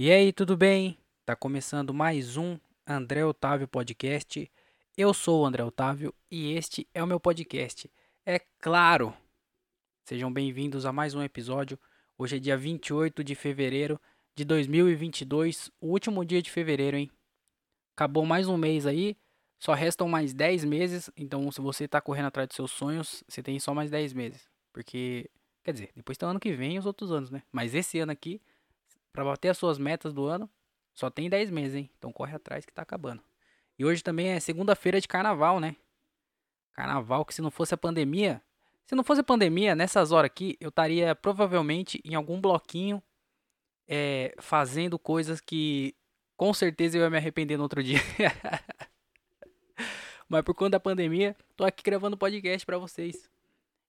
E aí, tudo bem? Tá começando mais um André Otávio Podcast. Eu sou o André Otávio e este é o meu podcast. É claro! Sejam bem-vindos a mais um episódio. Hoje é dia 28 de fevereiro de 2022, o último dia de fevereiro, hein? Acabou mais um mês aí, só restam mais 10 meses. Então, se você tá correndo atrás dos seus sonhos, você tem só mais 10 meses. Porque, quer dizer, depois tem o ano que vem e os outros anos, né? Mas esse ano aqui para bater as suas metas do ano, só tem 10 meses, hein? Então corre atrás que tá acabando. E hoje também é segunda-feira de carnaval, né? Carnaval que se não fosse a pandemia, se não fosse a pandemia, nessas horas aqui, eu estaria provavelmente em algum bloquinho é, fazendo coisas que com certeza eu ia me arrepender no outro dia. Mas por conta da pandemia, tô aqui gravando podcast para vocês.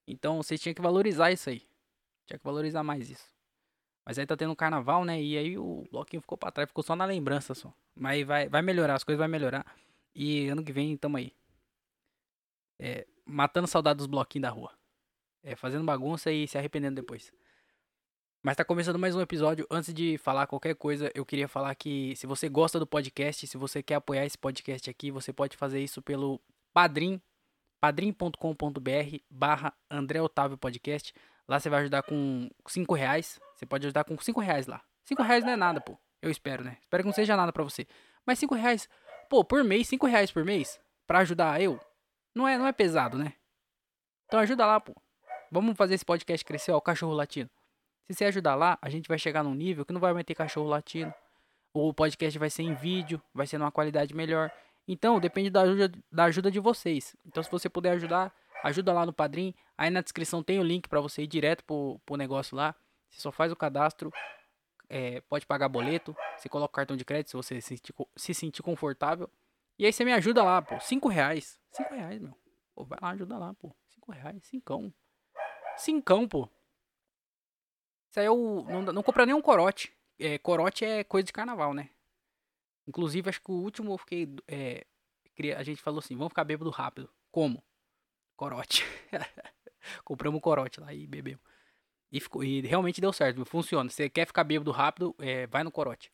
Então vocês tinham que valorizar isso aí. Tinha que valorizar mais isso. Mas aí tá tendo carnaval, né? E aí o bloquinho ficou pra trás, ficou só na lembrança só. Mas vai, vai melhorar, as coisas vai melhorar. E ano que vem tamo aí. É, matando saudade dos bloquinhos da rua. É, fazendo bagunça e se arrependendo depois. Mas tá começando mais um episódio. Antes de falar qualquer coisa, eu queria falar que se você gosta do podcast, se você quer apoiar esse podcast aqui, você pode fazer isso pelo Padrim, padrim.com.br barra André Otávio Podcast. Lá você vai ajudar com 5 reais. Você pode ajudar com 5 reais lá. 5 reais não é nada, pô. Eu espero, né? Espero que não seja nada pra você. Mas 5 reais, pô, por mês, 5 reais por mês, pra ajudar eu, não é, não é pesado, né? Então ajuda lá, pô. Vamos fazer esse podcast crescer, ó, o cachorro latino. Se você ajudar lá, a gente vai chegar num nível que não vai mais ter cachorro latino. O podcast vai ser em vídeo, vai ser numa qualidade melhor. Então, depende da ajuda, da ajuda de vocês. Então, se você puder ajudar, ajuda lá no Padrim. Aí na descrição tem o link para você ir direto pro, pro negócio lá. Você só faz o cadastro, é, pode pagar boleto, você coloca o cartão de crédito se você se sentir, se sentir confortável. E aí você me ajuda lá, pô. Cinco reais. Cinco reais, meu. Pô, vai lá, ajuda lá, pô. Cinco reais, cincão. Cincão, pô. Isso aí eu não, não compra nenhum corote. É, corote é coisa de carnaval, né? Inclusive, acho que o último eu fiquei. É, a gente falou assim: vamos ficar bêbado rápido. Como? corote. Compramos corote lá e bebemos. E, ficou, e realmente deu certo, funciona. Você quer ficar bêbado rápido, é, vai no corote.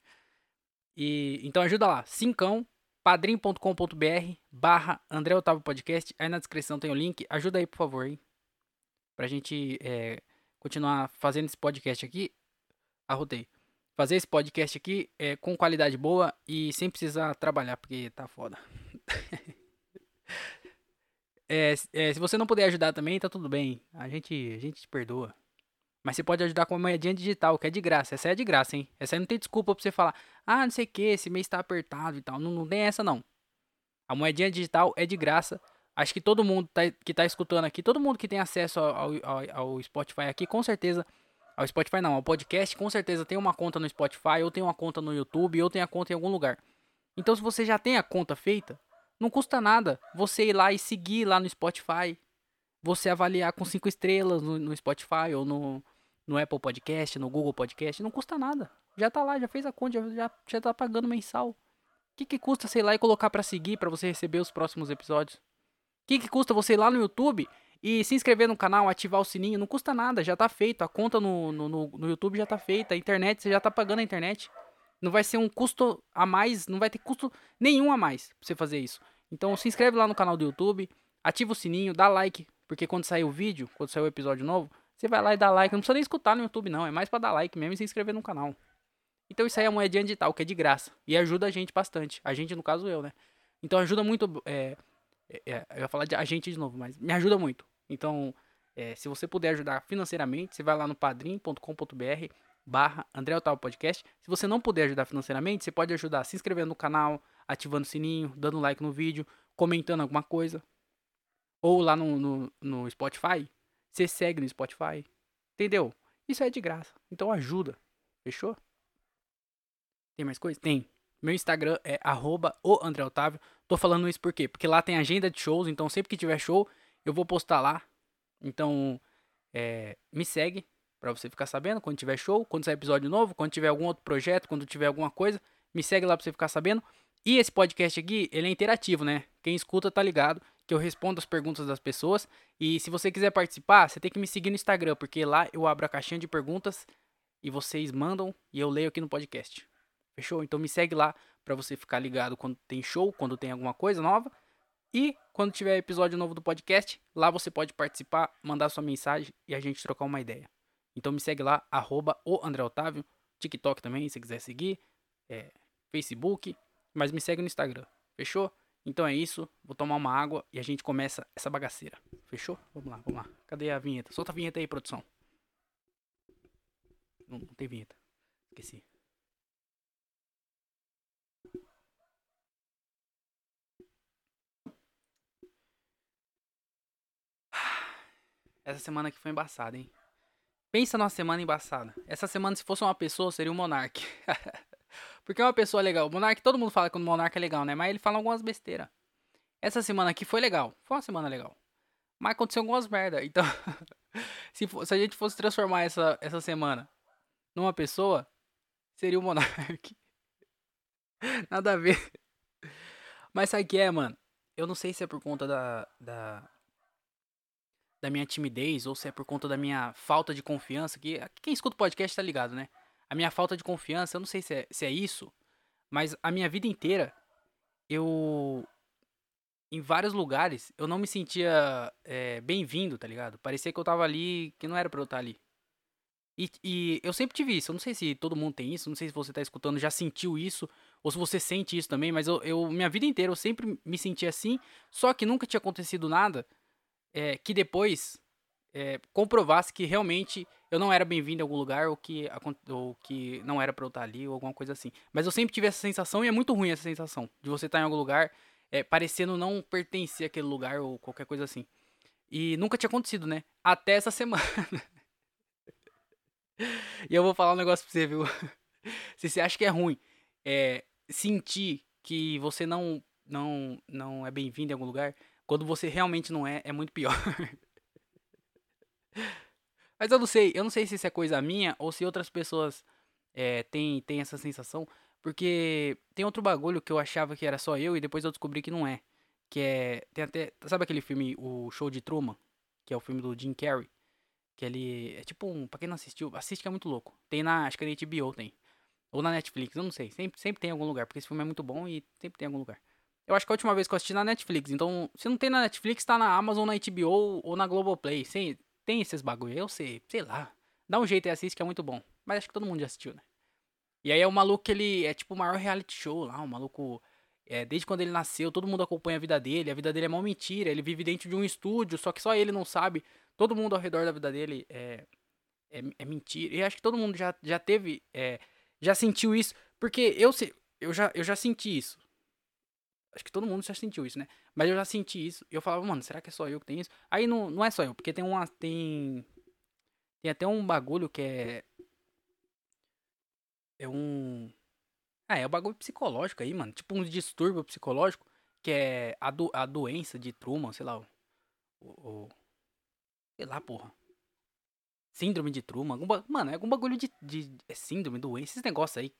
E, então ajuda lá, cincão, padrim.com.br barra André Otávio Podcast. Aí na descrição tem o link. Ajuda aí, por favor, hein? Pra gente é, continuar fazendo esse podcast aqui. Arrotei. Fazer esse podcast aqui é, com qualidade boa e sem precisar trabalhar, porque tá foda. É, é, se você não puder ajudar também, tá tudo bem. A gente, a gente te perdoa. Mas você pode ajudar com uma moedinha digital, que é de graça. Essa é de graça, hein? Essa aí não tem desculpa pra você falar, ah, não sei o que, esse mês tá apertado e tal. Não, não tem essa, não. A moedinha digital é de graça. Acho que todo mundo tá, que tá escutando aqui, todo mundo que tem acesso ao, ao, ao Spotify aqui, com certeza. Ao Spotify não, ao podcast, com certeza tem uma conta no Spotify, ou tem uma conta no YouTube, ou tem a conta em algum lugar. Então, se você já tem a conta feita, não custa nada você ir lá e seguir lá no Spotify. Você avaliar com cinco estrelas no, no Spotify ou no, no Apple Podcast, no Google Podcast. Não custa nada. Já tá lá, já fez a conta, já, já, tá pagando mensal. O que, que custa, sei lá, e colocar para seguir para você receber os próximos episódios? O que, que custa você ir lá no YouTube e se inscrever no canal, ativar o sininho? Não custa nada, já tá feito. A conta no, no, no, no YouTube já tá feita. A internet, você já tá pagando a internet. Não vai ser um custo a mais, não vai ter custo nenhum a mais pra você fazer isso. Então se inscreve lá no canal do YouTube, ativa o sininho, dá like, porque quando sair o vídeo, quando sair o episódio novo, você vai lá e dá like. Não precisa nem escutar no YouTube, não. É mais para dar like mesmo e se inscrever no canal. Então isso aí é a moedinha digital, que é de graça. E ajuda a gente bastante. A gente, no caso, eu, né? Então ajuda muito. É, é, é eu ia falar de a gente de novo, mas me ajuda muito. Então, é, se você puder ajudar financeiramente, você vai lá no padrim.com.br barra André Otávio Podcast. Se você não puder ajudar financeiramente, você pode ajudar se inscrevendo no canal, ativando o sininho, dando like no vídeo, comentando alguma coisa. Ou lá no, no, no Spotify, você segue no Spotify. Entendeu? Isso é de graça. Então ajuda. Fechou? Tem mais coisa? Tem. Meu Instagram é arroba. Tô falando isso por quê? Porque lá tem agenda de shows, então sempre que tiver show, eu vou postar lá. Então, é, me segue, para você ficar sabendo quando tiver show, quando sair episódio novo, quando tiver algum outro projeto, quando tiver alguma coisa, me segue lá para você ficar sabendo. E esse podcast aqui, ele é interativo, né? Quem escuta tá ligado que eu respondo as perguntas das pessoas. E se você quiser participar, você tem que me seguir no Instagram, porque lá eu abro a caixinha de perguntas e vocês mandam e eu leio aqui no podcast. Fechou? Então me segue lá pra você ficar ligado quando tem show, quando tem alguma coisa nova. E quando tiver episódio novo do podcast, lá você pode participar, mandar sua mensagem e a gente trocar uma ideia. Então me segue lá, arroba o André Otávio, TikTok também, se quiser seguir, é, Facebook, mas me segue no Instagram, fechou? Então é isso, vou tomar uma água e a gente começa essa bagaceira, fechou? Vamos lá, vamos lá. Cadê a vinheta? Solta a vinheta aí, produção. Não, não tem vinheta, esqueci. Essa semana aqui foi embaçada, hein? Pensa numa semana embaçada. Essa semana, se fosse uma pessoa, seria o Monark. Porque é uma pessoa legal. O Monark, todo mundo fala que o Monark é legal, né? Mas ele fala algumas besteiras. Essa semana aqui foi legal. Foi uma semana legal. Mas aconteceu algumas merda. Então, se, se, a gente fosse transformar essa, essa semana numa pessoa, seria o Monark. Nada a ver. Mas sabe o que é, mano? Eu não sei se é por conta da, da, da minha timidez ou se é por conta da minha falta de confiança. Que quem escuta o podcast tá ligado, né? A minha falta de confiança, eu não sei se é, se é isso, mas a minha vida inteira eu em vários lugares eu não me sentia é, bem-vindo, tá ligado? Parecia que eu tava ali que não era pra eu estar ali. E, e, eu sempre tive isso. Eu não sei se todo mundo tem isso. Não sei se você tá escutando já sentiu isso. Ou se você sente isso também. Mas eu, eu minha vida inteira eu sempre me senti assim. Só que nunca tinha acontecido nada é, que depois é, comprovasse que realmente eu não era bem-vindo em algum lugar ou que, ou que não era pra eu estar ali ou alguma coisa assim. Mas eu sempre tive essa sensação e é muito ruim essa sensação de você estar em algum lugar é, parecendo não pertencer àquele lugar ou qualquer coisa assim. E nunca tinha acontecido, né? Até essa semana. e eu vou falar um negócio pra você, viu? Se você acha que é ruim é, sentir que você não, não, não é bem-vindo em algum lugar, quando você realmente não é, é muito pior. Mas eu não sei, eu não sei se isso é coisa minha ou se outras pessoas é, têm, têm essa sensação. Porque tem outro bagulho que eu achava que era só eu e depois eu descobri que não é. Que é. Tem até. Sabe aquele filme, o Show de Truman? Que é o filme do Jim Carrey. Que ele. É tipo um. Pra quem não assistiu, assiste que é muito louco. Tem na. Acho que é na HBO tem. Ou na Netflix, eu não sei. Sempre, sempre tem em algum lugar. Porque esse filme é muito bom e sempre tem em algum lugar. Eu acho que a última vez que eu assisti na Netflix. Então, se não tem na Netflix, tá na Amazon, na HBO ou na Globoplay. Sem, tem esses bagulho. Eu sei, sei lá. Dá um jeito e assiste que é muito bom. Mas acho que todo mundo já assistiu, né? E aí é o maluco que ele é tipo o maior reality show lá. O maluco. É, desde quando ele nasceu, todo mundo acompanha a vida dele. A vida dele é uma mentira. Ele vive dentro de um estúdio, só que só ele não sabe. Todo mundo ao redor da vida dele é, é, é mentira. E acho que todo mundo já, já teve. É, já sentiu isso. Porque eu, eu, já, eu já senti isso. Acho que todo mundo já sentiu isso, né? Mas eu já senti isso. E eu falava, mano, será que é só eu que tenho isso? Aí não, não é só eu, porque tem uma. Tem. Tem até um bagulho que é. É um. Ah, é um bagulho psicológico aí, mano. Tipo um distúrbio psicológico. Que é a, do, a doença de Truman, sei lá. O, o, sei lá, porra. Síndrome de Truman. Algum, mano, é algum bagulho de, de. É síndrome, doença, esses negócios aí.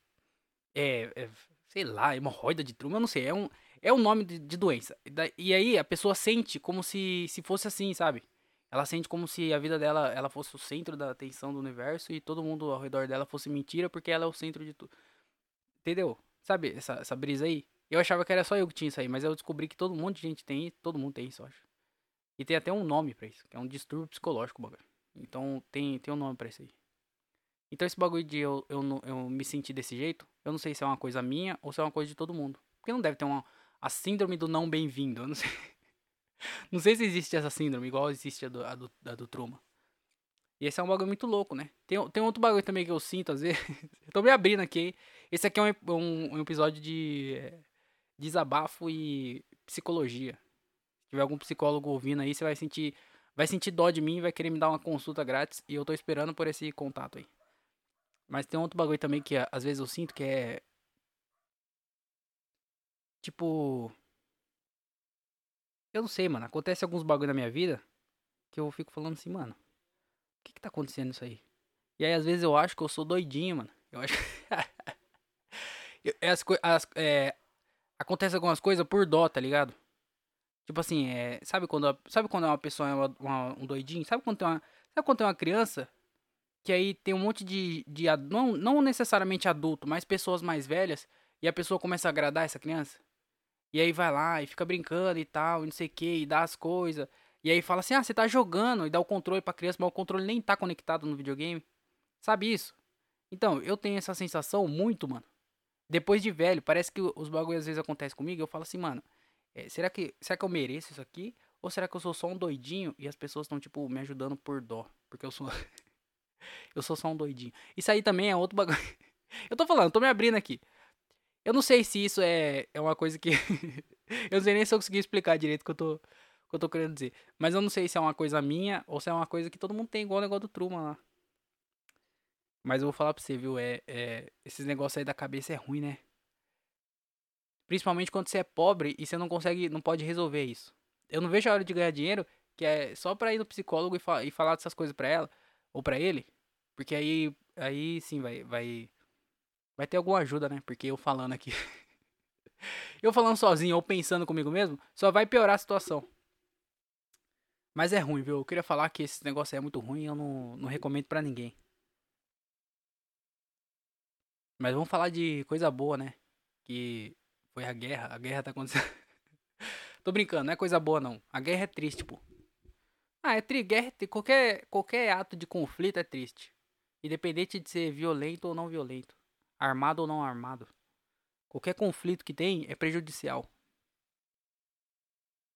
É, é. Sei lá, hemorroida de Truman, eu não sei. É um é o nome de, de doença. E aí a pessoa sente como se, se fosse assim, sabe? Ela sente como se a vida dela ela fosse o centro da atenção do universo e todo mundo ao redor dela fosse mentira porque ela é o centro de tudo. Entendeu? Sabe essa, essa brisa aí? Eu achava que era só eu que tinha isso aí, mas eu descobri que todo mundo de gente tem, todo mundo tem isso, eu acho. E tem até um nome para isso, que é um distúrbio psicológico, bagulho. Então tem, tem um nome para isso aí. Então esse bagulho de eu, eu, eu me sentir desse jeito, eu não sei se é uma coisa minha ou se é uma coisa de todo mundo. Porque não deve ter uma, a síndrome do não bem-vindo. Eu não sei. não sei se existe essa síndrome, igual existe a do, a do, a do Truman. E esse é um bagulho muito louco, né? Tem, tem outro bagulho também que eu sinto, às vezes. tô me abrindo aqui. Esse aqui é um, um, um episódio de é, desabafo e psicologia. Se tiver algum psicólogo ouvindo aí, você vai sentir. Vai sentir dó de mim e vai querer me dar uma consulta grátis. E eu tô esperando por esse contato aí. Mas tem outro bagulho também que às vezes eu sinto que é Tipo. Eu não sei, mano. Acontece alguns bagulho na minha vida que eu fico falando assim, mano. O que que tá acontecendo isso aí? E aí, às vezes, eu acho que eu sou doidinho, mano. Eu acho. as, as, é, acontece algumas coisas por dó, tá ligado? Tipo assim, é, sabe quando sabe quando uma pessoa é uma, uma, um doidinho? Sabe quando tem uma sabe quando tem uma criança que aí tem um monte de, de não, não necessariamente adulto, mas pessoas mais velhas, e a pessoa começa a agradar essa criança. E aí vai lá e fica brincando e tal, e não sei o que, e dá as coisas. E aí fala assim, ah, você tá jogando, e dá o controle pra criança, mas o controle nem tá conectado no videogame. Sabe isso? Então, eu tenho essa sensação muito, mano. Depois de velho, parece que os bagulhos às vezes acontecem comigo, eu falo assim, mano, é, será, que, será que eu mereço isso aqui? Ou será que eu sou só um doidinho e as pessoas estão, tipo, me ajudando por dó? Porque eu sou. eu sou só um doidinho. Isso aí também é outro bagulho. eu tô falando, tô me abrindo aqui. Eu não sei se isso é, é uma coisa que. eu não sei nem se eu consegui explicar direito o que eu tô, que eu tô querendo dizer. Mas eu não sei se é uma coisa minha ou se é uma coisa que todo mundo tem, igual o negócio do Truman lá. Mas eu vou falar pra você, viu? É, é, esses negócios aí da cabeça é ruim, né? Principalmente quando você é pobre e você não consegue, não pode resolver isso. Eu não vejo a hora de ganhar dinheiro, que é só pra ir no psicólogo e, fa e falar dessas coisas pra ela, ou pra ele. Porque aí, aí sim vai, vai, vai ter alguma ajuda, né? Porque eu falando aqui. eu falando sozinho ou pensando comigo mesmo, só vai piorar a situação. Mas é ruim, viu? Eu queria falar que esse negócio é muito ruim eu não, não recomendo pra ninguém. Mas vamos falar de coisa boa, né? Que foi a guerra. A guerra tá acontecendo. Tô brincando, não é coisa boa não. A guerra é triste, pô. Ah, é triste. Guerra, é qualquer, qualquer ato de conflito é triste. Independente de ser violento ou não violento. Armado ou não armado. Qualquer conflito que tem é prejudicial.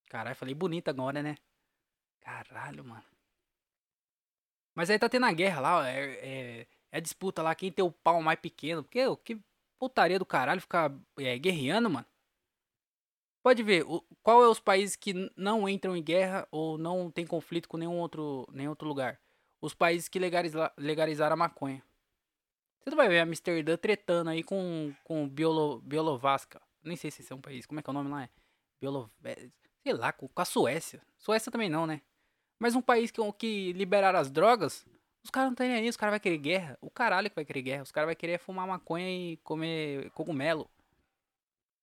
Caralho, falei bonito agora, né? Caralho, mano. Mas aí tá tendo a guerra lá, é, é, é a disputa lá, quem tem o pau mais pequeno. Porque, ô, que putaria do caralho ficar é, guerreando, mano. Pode ver, o- qual é os países que não entram em guerra ou não tem conflito com nenhum outro, nenhum outro lugar? Os países que legaliza, legalizaram a maconha. Você não vai ver Amsterdã tretando aí com, com Biolo, Bielovasca. Nem sei se é um país. Como é que é o nome lá? É Biolo, sei lá, com, com a Suécia. Suécia também não, né? Mas um país que, que liberaram as drogas, os caras não estão nem aí, os caras vão querer guerra. O caralho que vai querer guerra. Os caras vão querer fumar maconha e comer cogumelo.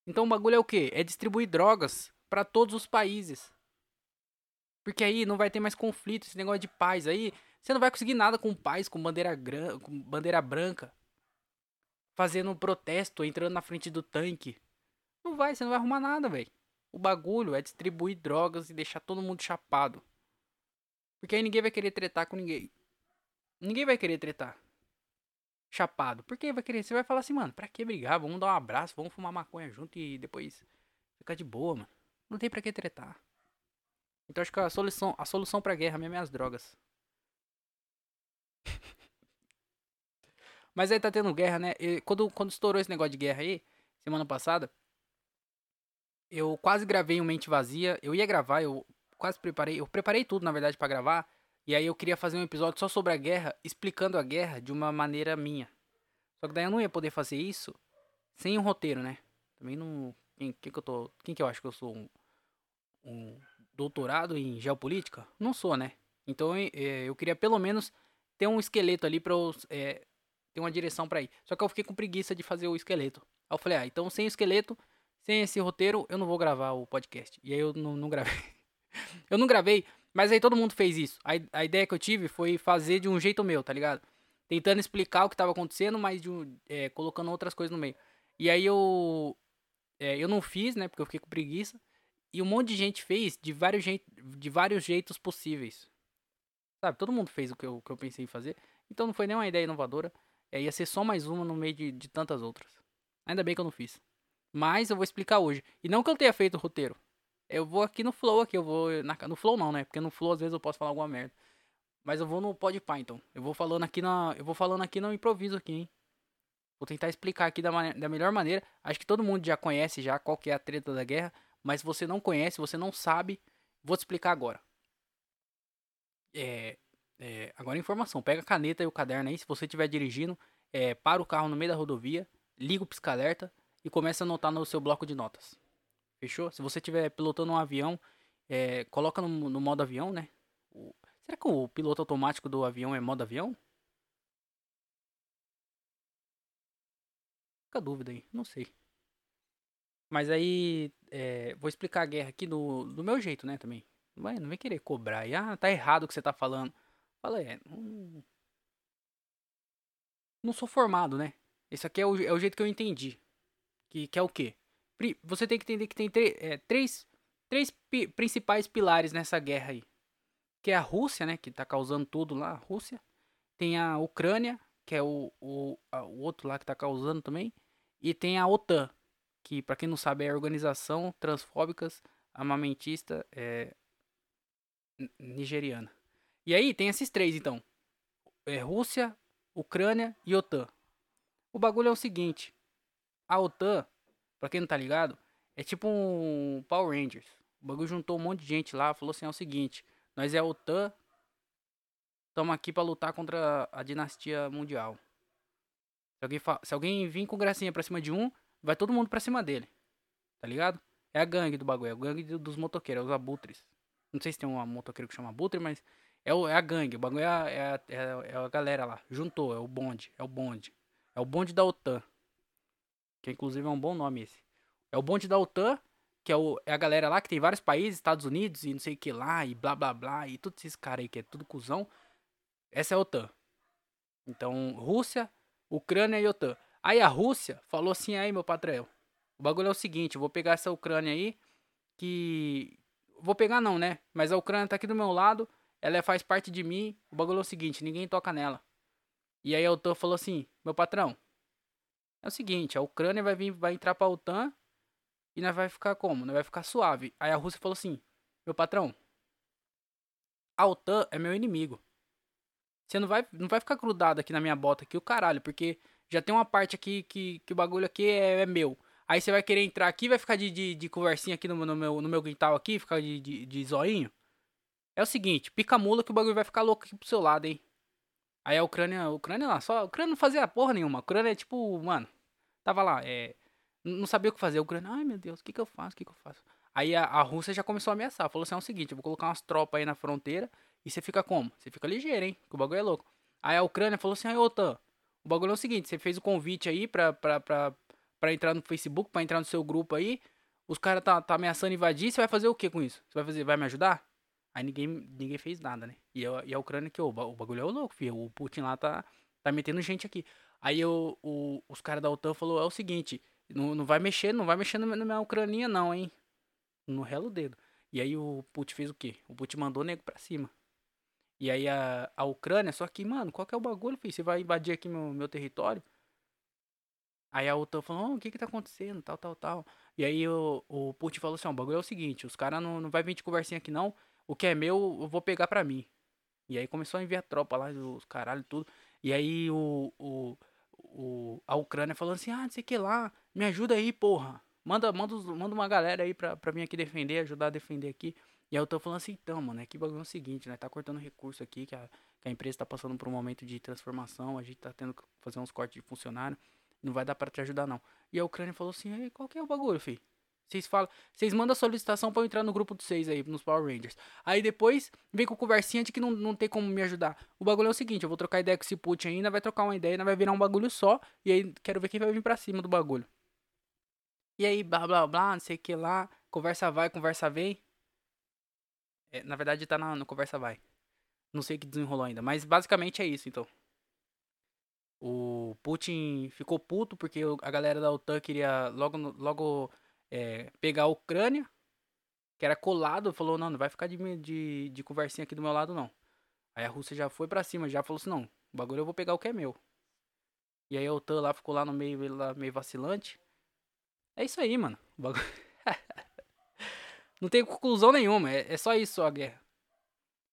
Então o bagulho é o quê? É distribuir drogas pra todos os países. Porque aí não vai ter mais conflito, esse negócio de paz aí. Você não vai conseguir nada com paz, com bandeira, gran... com bandeira branca. Fazendo um protesto, entrando na frente do tanque. Não vai, você não vai arrumar nada, velho. O bagulho é distribuir drogas e deixar todo mundo chapado. Porque aí ninguém vai querer tretar com ninguém. Ninguém vai querer tretar. Chapado. Por que vai querer? Você vai falar assim, mano, pra que brigar? Vamos dar um abraço, vamos fumar maconha junto e depois ficar de boa, mano. Não tem pra que tretar. Então acho que a solução, a solução pra guerra mesmo é as drogas. Mas aí tá tendo guerra, né? E quando, quando estourou esse negócio de guerra aí, semana passada, eu quase gravei um Mente Vazia. Eu ia gravar, eu quase preparei. Eu preparei tudo, na verdade, pra gravar. E aí eu queria fazer um episódio só sobre a guerra, explicando a guerra de uma maneira minha. Só que daí eu não ia poder fazer isso sem um roteiro, né? Também não. Quem, que eu tô. Quem que eu acho que eu sou um, um doutorado em geopolítica? Não sou, né? Então eh, eu queria pelo menos ter um esqueleto ali pra eu eh, ter uma direção pra ir. Só que eu fiquei com preguiça de fazer o esqueleto. Aí eu falei, ah, então sem o esqueleto, sem esse roteiro, eu não vou gravar o podcast. E aí eu não, não gravei. eu não gravei, mas aí todo mundo fez isso. A, a ideia que eu tive foi fazer de um jeito meu, tá ligado? Tentando explicar o que tava acontecendo, mas de é, colocando outras coisas no meio. E aí eu. é, eu não fiz, né? Porque eu fiquei com preguiça. E um monte de gente fez de vários, jeit de vários jeitos possíveis. Sabe? Todo mundo fez o que eu, que eu pensei em fazer. Então não foi nem uma ideia inovadora. É, ia ser só mais uma no meio de, de tantas outras. Ainda bem que eu não fiz. Mas eu vou explicar hoje. E não que eu tenha feito o roteiro. Eu vou aqui no Flow, aqui, eu vou. Na, no Flow não, né? Porque no Flow às vezes eu posso falar alguma merda. Mas eu vou no Podpah, então. Eu vou falando aqui na. Eu vou falando aqui no improviso aqui, hein? Vou tentar explicar aqui da, da melhor maneira. Acho que todo mundo já conhece já qual que é a treta da guerra. Mas se você não conhece, você não sabe, vou te explicar agora. É, é, agora informação. Pega a caneta e o caderno aí. Se você estiver dirigindo, é, para o carro no meio da rodovia, liga o pisca-alerta e começa a anotar no seu bloco de notas. Fechou? Se você estiver pilotando um avião, é, coloca no, no modo avião, né? O- será que o piloto automático do avião é modo avião? Fica a dúvida aí, não sei. Mas aí, é, vou explicar a guerra aqui do, do meu jeito, né, também. Não vai, não vem querer cobrar aí. Ah, tá errado o que você tá falando. Fala, é, não, não sou formado, né? Esse aqui é o, é o jeito que eu entendi. Que, que é o quê? Você tem que entender que tem é, três, três pi- principais pilares nessa guerra aí. Que é a Rússia, né? Que tá causando tudo lá, a Rússia. Tem a Ucrânia, que é o, o, a- o outro lá que tá causando também. E tem a OTAN, que pra quem não sabe é a Organização Transfóbicas Armamentista é, Nigeriana. E aí tem esses três então. É Rússia, Ucrânia e OTAN. O bagulho é o seguinte. A OTAN, pra quem não tá ligado, é tipo um Power Rangers. O bagulho juntou um monte de gente lá, falou assim, é o seguinte, nós é a OTAN, estamos aqui pra lutar contra a dinastia mundial. Se alguém, se alguém vir com gracinha pra cima de um, vai todo mundo pra cima dele. Tá ligado? É a gangue do bagulho, é a gangue do- dos motoqueiros, é os abutres. Não sei se tem uma motoqueiro que chama abutre, mas é, o- é a gangue, o bagulho é é, a, é a- é a galera lá. Juntou, é o bonde, é o bonde. É o bonde da OTAN. Que inclusive é um bom nome esse. É o bonde da OTAN, que é, o, é a galera lá que tem vários países, Estados Unidos e não sei o que lá, e blá blá blá, e todos esses caras aí que é tudo cuzão. Essa é a OTAN. Então, Rússia, Ucrânia e OTAN. Aí a Rússia falou assim, aí meu patrão, o bagulho é o seguinte, eu vou pegar essa Ucrânia aí, que... Vou pegar não, né? Mas a Ucrânia tá aqui do meu lado, ela faz parte de mim, o bagulho é o seguinte, ninguém toca nela. E aí a OTAN falou assim, meu patrão, é o seguinte, a Ucrânia vai vir, vai entrar pra OTAN e nós vai ficar como? Nós vai ficar suave. Aí a Rússia falou assim, meu patrão, a OTAN é meu inimigo. Você não vai, não vai ficar grudado aqui na minha bota aqui, o caralho, porque já tem uma parte aqui que, que o bagulho aqui é, é meu. Aí você vai querer entrar aqui, vai ficar de, de, de conversinha aqui no, no meu, no meu quintal aqui, ficar de, de, de zoinho. É o seguinte, pica mula que o bagulho vai ficar louco aqui pro seu lado, hein. Aí a Ucrânia, a Ucrânia lá, só, a Ucrânia não fazia porra nenhuma. A Ucrânia é tipo, mano, tava lá, é, não sabia o que fazer. A Ucrânia, ai meu Deus, o que que eu faço, o que que eu faço? Aí a, a Rússia já começou a ameaçar, falou assim, é o seguinte, eu vou colocar umas tropas aí na fronteira e você fica como? Você fica ligeiro, hein, que o bagulho é louco. Aí a Ucrânia falou assim, ai OTAN, o bagulho é o seguinte, você fez o convite aí pra, pra, pra, pra entrar no Facebook, pra entrar no seu grupo aí, os caras tá, tá ameaçando invadir, você vai fazer o que com isso? Você vai fazer, vai me ajudar? Aí ninguém, ninguém fez nada, né? E a, e a Ucrânia que, ô, o bagulho é o louco, filho. O Putin lá tá, tá metendo gente aqui. Aí o, o- os caras da OTAN falou, é o seguinte, não, não vai mexer, não vai mexer na minha- Ucraninha não, hein? No relo dedo. E aí o Putin fez o quê? O Putin mandou o nego pra cima. E aí a, a Ucrânia, só que, mano, qual que é o bagulho, filho? Você vai invadir aqui meu, meu território? Aí a OTAN falou, "Oh, o que que tá acontecendo, tal, tal, tal. E aí o, o Putin falou assim, o bagulho é o seguinte, os caras não, não vai vir de conversinha aqui não, o que é meu eu vou pegar pra mim. E aí começou a enviar tropa lá, os caralho tudo. E aí o, o, o, a Ucrânia falando assim, ah, não sei o que lá, me ajuda aí, porra. Manda, manda, manda uma galera aí pra, pra vir aqui defender, ajudar a defender aqui. E aí eu tô falando assim, então, mano, é que bagulho é o seguinte, né? Tá cortando recurso aqui, que a, que a empresa tá passando por um momento de transformação, a gente tá tendo que fazer uns cortes de funcionário, não vai dar pra te ajudar não. E a Ucrânia falou assim, "Ei, qual que é o bagulho, filho? Vocês falam, vocês mandam a solicitação pra eu entrar no grupo de vocês aí, nos Power Rangers. Aí depois vem com conversinha de que não, não tem como me ajudar. O bagulho é o seguinte, eu vou trocar ideia com esse Putin ainda, vai trocar uma ideia, ainda vai virar um bagulho só. E aí quero ver quem vai vir pra cima do bagulho. E aí, blá blá blá, não sei o que lá. Conversa vai, conversa vem. É, na verdade tá na, no conversa vai. Não sei o que desenrolou ainda. Mas basicamente é isso, então. O Putin ficou puto porque a galera da OTAN queria logo, logo é, pegar a Ucrânia, que era colado, falou, não, não vai ficar de, de, de conversinha aqui do meu lado, não. Aí a Rússia já foi pra cima, já falou assim, não, o bagulho eu vou pegar o que é meu. E aí a OTAN lá ficou lá no meio, lá meio vacilante. É isso aí, mano. O bagulho... não tem conclusão nenhuma, é, é só isso a guerra.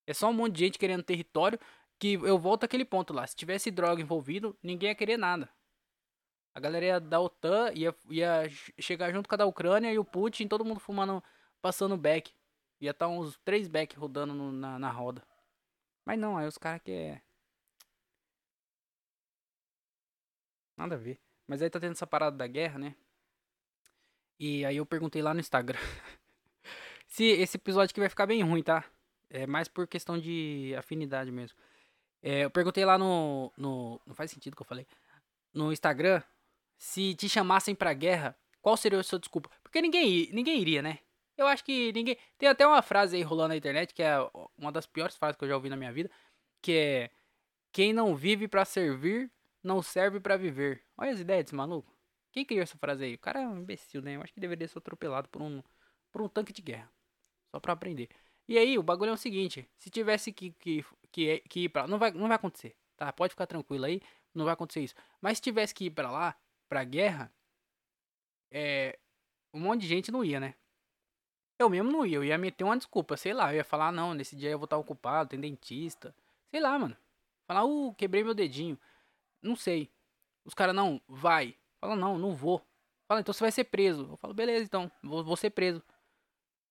É só um monte de gente querendo território, que eu volto àquele ponto lá. Se tivesse droga envolvido, ninguém ia querer nada. A galera da OTAN ia, ia che- chegar junto com a da Ucrânia e o Putin, todo mundo fumando, passando back. Ia estar uns três back rodando no- na, na roda. Mas não, aí os caras que é. Nada a ver. Mas aí tá tendo essa parada da guerra, né? E aí eu perguntei lá no Instagram. se esse episódio aqui vai ficar bem ruim, tá? É mais por questão de afinidade mesmo. É, eu perguntei lá no, no. Não faz sentido o que eu falei. No Instagram. Se te chamassem pra guerra, qual seria a sua desculpa? Porque ninguém, ninguém iria, né? Eu acho que ninguém. Tem até uma frase aí rolando na internet, que é uma das piores frases que eu já ouvi na minha vida. Que é. Quem não vive pra servir, não serve para viver. Olha as ideias desse maluco. Quem criou essa frase aí? O cara é um imbecil, né? Eu acho que deveria ser atropelado por um, por um tanque de guerra. Só pra aprender. E aí, o bagulho é o seguinte: se tivesse que, que, que, que ir pra. Não vai, não vai acontecer, tá? Pode ficar tranquilo aí, não vai acontecer isso. Mas se tivesse que ir pra lá, pra guerra, é. Um monte de gente não ia, né? Eu mesmo não ia, eu ia meter uma desculpa, sei lá. Eu ia falar, não, nesse dia eu vou estar ocupado, tem dentista. Sei lá, mano. Falar, uh, quebrei meu dedinho. Não sei. Os caras, não, vai. Fala, não, não vou. Fala, então você vai ser preso. Eu falo, beleza, então, vou, vou ser preso.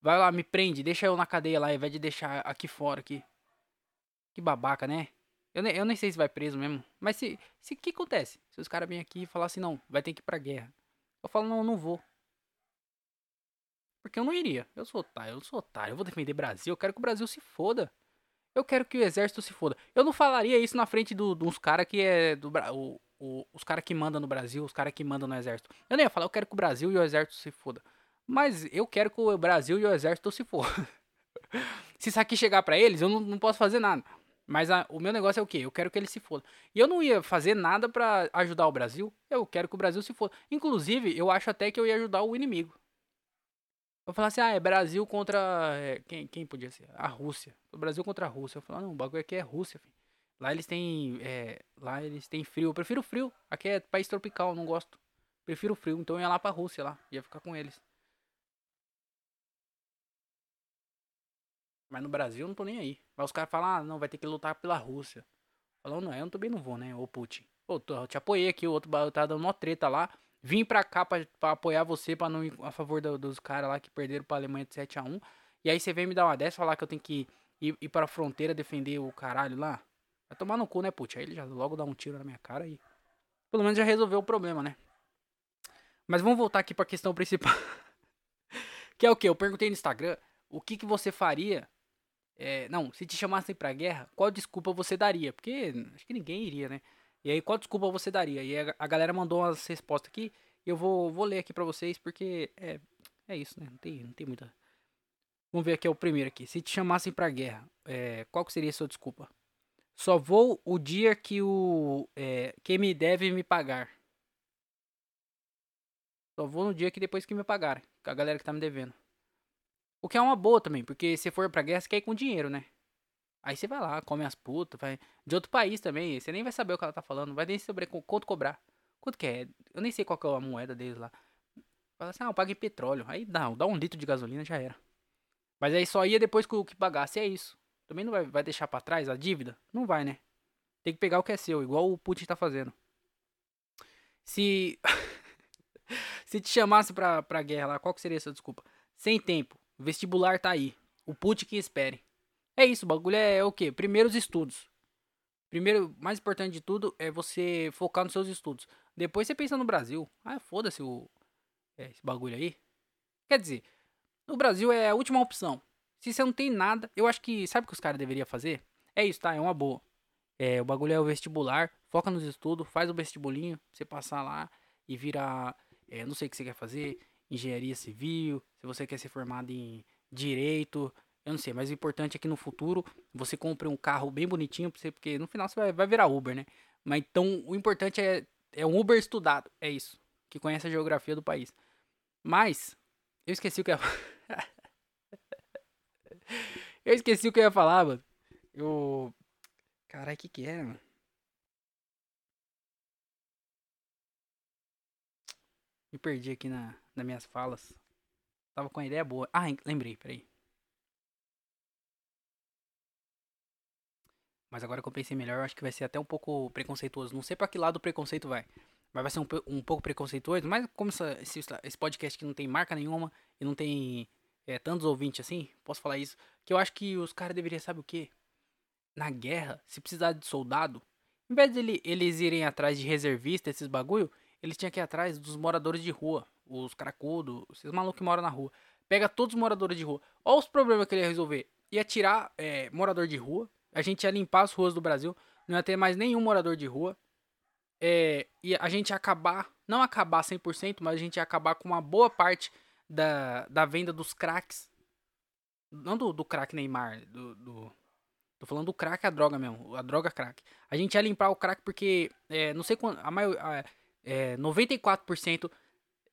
Vai lá, me prende, deixa eu na cadeia lá, ao invés de deixar aqui fora aqui. Que babaca, né? Eu nem, eu nem sei se vai preso mesmo. Mas se. se que acontece? Se os caras vêm aqui e falar assim, não, vai ter que ir pra guerra. Eu falo, não, não vou. Porque eu não iria. Eu sou otário, eu sou otário. Eu vou defender o Brasil. Eu quero que o Brasil se foda. Eu quero que o exército se foda. Eu não falaria isso na frente dos do, caras que é do o, o, os caras que mandam no Brasil, os caras que mandam no exército. Eu nem ia falar, eu quero que o Brasil e o exército se foda. Mas eu quero que o Brasil e o exército se foda. se isso aqui chegar para eles, eu não, não, posso fazer nada. Mas a, o meu negócio é o quê? Eu quero que eles se fodam. E eu não ia fazer nada para ajudar o Brasil. Eu quero que o Brasil se foda. Inclusive, eu acho até que eu ia ajudar o inimigo. Eu falar assim, ah, é Brasil contra. É, quem, quem podia ser? A Rússia. O Brasil contra a Rússia. Eu falar, não, o bagulho aqui é Rússia, filho. Lá eles têm. É, lá eles têm frio. Eu prefiro frio. Aqui é país tropical, não gosto. Prefiro frio. Então eu ia lá pra Rússia lá. Ia ficar com eles. Mas no Brasil eu não tô nem aí. Mas os caras falam, ah, não, vai ter que lutar pela Rússia. Falando, não, eu também não vou, né? Ô Putin. Pô, eu te apoiei aqui, o outro tá dando uma treta lá. Vim pra cá pra, pra apoiar você, pra não ir a favor do, dos caras lá que perderam pra Alemanha de 7x1. E aí você vem me dar uma dessa falar que eu tenho que ir, ir pra fronteira defender o caralho lá. Vai tomar no cu, né, putz? Aí ele já logo dá um tiro na minha cara e. Pelo menos já resolveu o problema, né? Mas vamos voltar aqui pra questão principal. que é o que? Eu perguntei no Instagram o que, que você faria. É, não, se te chamassem pra guerra, qual desculpa você daria? Porque acho que ninguém iria, né? E aí, qual desculpa você daria? E a, a galera mandou umas respostas aqui. E eu vou, vou ler aqui pra vocês, porque é, é isso, né? Não tem, não tem muita. Vamos ver aqui é o primeiro aqui. Se te chamassem pra guerra, é, qual seria a sua desculpa? Só vou o dia que o. É, quem me deve me pagar. Só vou no dia que depois que me pagarem. Com a galera que tá me devendo. O que é uma boa também, porque se for pra guerra, você quer ir com dinheiro, né? Aí você vai lá, come as putas, vai. De outro país também, você nem vai saber o que ela tá falando, vai nem saber quanto cobrar. Quanto que é? Eu nem sei qual que é a moeda deles lá. Fala assim, ah, eu paguei petróleo. Aí dá, dá um litro de gasolina, já era. Mas aí só ia depois que o que pagasse, é isso. Também não vai, vai deixar para trás a dívida? Não vai, né? Tem que pegar o que é seu, igual o Putin tá fazendo. Se. Se te chamasse pra, pra guerra lá, qual que seria a sua desculpa? Sem tempo. O vestibular tá aí. O Putin que espere. É isso, o bagulho é, é o quê? Primeiro os estudos. Primeiro, mais importante de tudo é você focar nos seus estudos. Depois você pensa no Brasil. Ah, foda-se o é, esse bagulho aí. Quer dizer, no Brasil é a última opção. Se você não tem nada, eu acho que sabe o que os caras deveriam fazer? É isso, tá? É uma boa. É, o bagulho é o vestibular, foca nos estudos, faz o vestibulinho, você passar lá e virar, é, não sei o que você quer fazer, engenharia civil, se você quer ser formado em direito, eu não sei, mas o importante é que no futuro você compre um carro bem bonitinho pra você, porque no final você vai, vai virar Uber, né? Mas então o importante é, é um Uber estudado, é isso. Que conhece a geografia do país. Mas, eu esqueci o que eu ia Eu esqueci o que eu ia falar, mano. Eu. Caralho, o que que era, mano? Me perdi aqui na, nas minhas falas. Tava com a ideia boa. Ah, lembrei, peraí. Mas agora que eu pensei melhor, eu acho que vai ser até um pouco preconceituoso. Não sei para que lado o preconceito vai. Mas vai ser um, um pouco preconceituoso. Mas como essa, esse, esse podcast que não tem marca nenhuma e não tem é, tantos ouvintes assim, posso falar isso. Que eu acho que os caras deveriam, sabe o que? Na guerra, se precisar de soldado, em vez de ele, eles irem atrás de reservista, esses bagulho, eles tinham que ir atrás dos moradores de rua. Os cracudos, esses malucos que moram na rua. Pega todos os moradores de rua. Olha os problemas que ele ia resolver. Ia tirar é, morador de rua, a gente ia limpar as ruas do Brasil, não ia ter mais nenhum morador de rua. É, e a gente ia acabar, não acabar 100%, mas a gente ia acabar com uma boa parte da, da venda dos craques. Não do, do crack Neymar, do, do, Tô falando do crack, a droga mesmo. A droga crack. A gente ia limpar o crack porque, é, não sei quando, a maior, é, 94%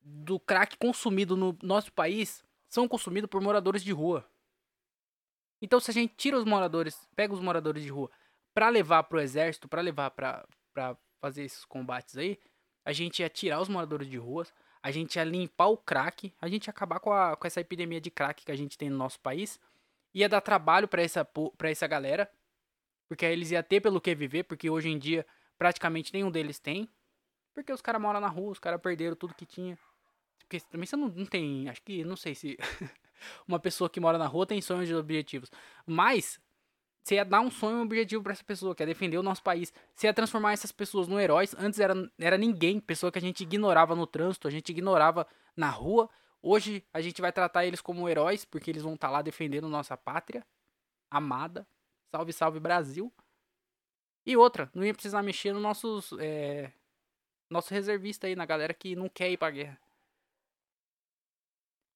do crack consumido no nosso país são consumidos por moradores de rua. Então, se a gente tira os moradores, pega os moradores de rua para levar pro exército, para levar para fazer esses combates aí, a gente ia tirar os moradores de ruas, a gente ia limpar o crack, a gente ia acabar com, a, com essa epidemia de crack que a gente tem no nosso país, ia dar trabalho para essa, pra essa galera, porque aí eles iam ter pelo que viver, porque hoje em dia praticamente nenhum deles tem, porque os caras moram na rua, os caras perderam tudo que tinha. Porque também você não, não tem, acho que, não sei se uma pessoa que mora na rua tem sonhos e objetivos, mas você ia dar um sonho e um objetivo para essa pessoa, que é defender o nosso país. Você ia transformar essas pessoas no heróis. Antes era, era ninguém, pessoa que a gente ignorava no trânsito, a gente ignorava na rua. Hoje a gente vai tratar eles como heróis, porque eles vão estar tá lá defendendo nossa pátria amada. Salve, salve Brasil. E outra, não ia precisar mexer nos nossos. É, nosso reservista aí, na galera que não quer ir pra guerra.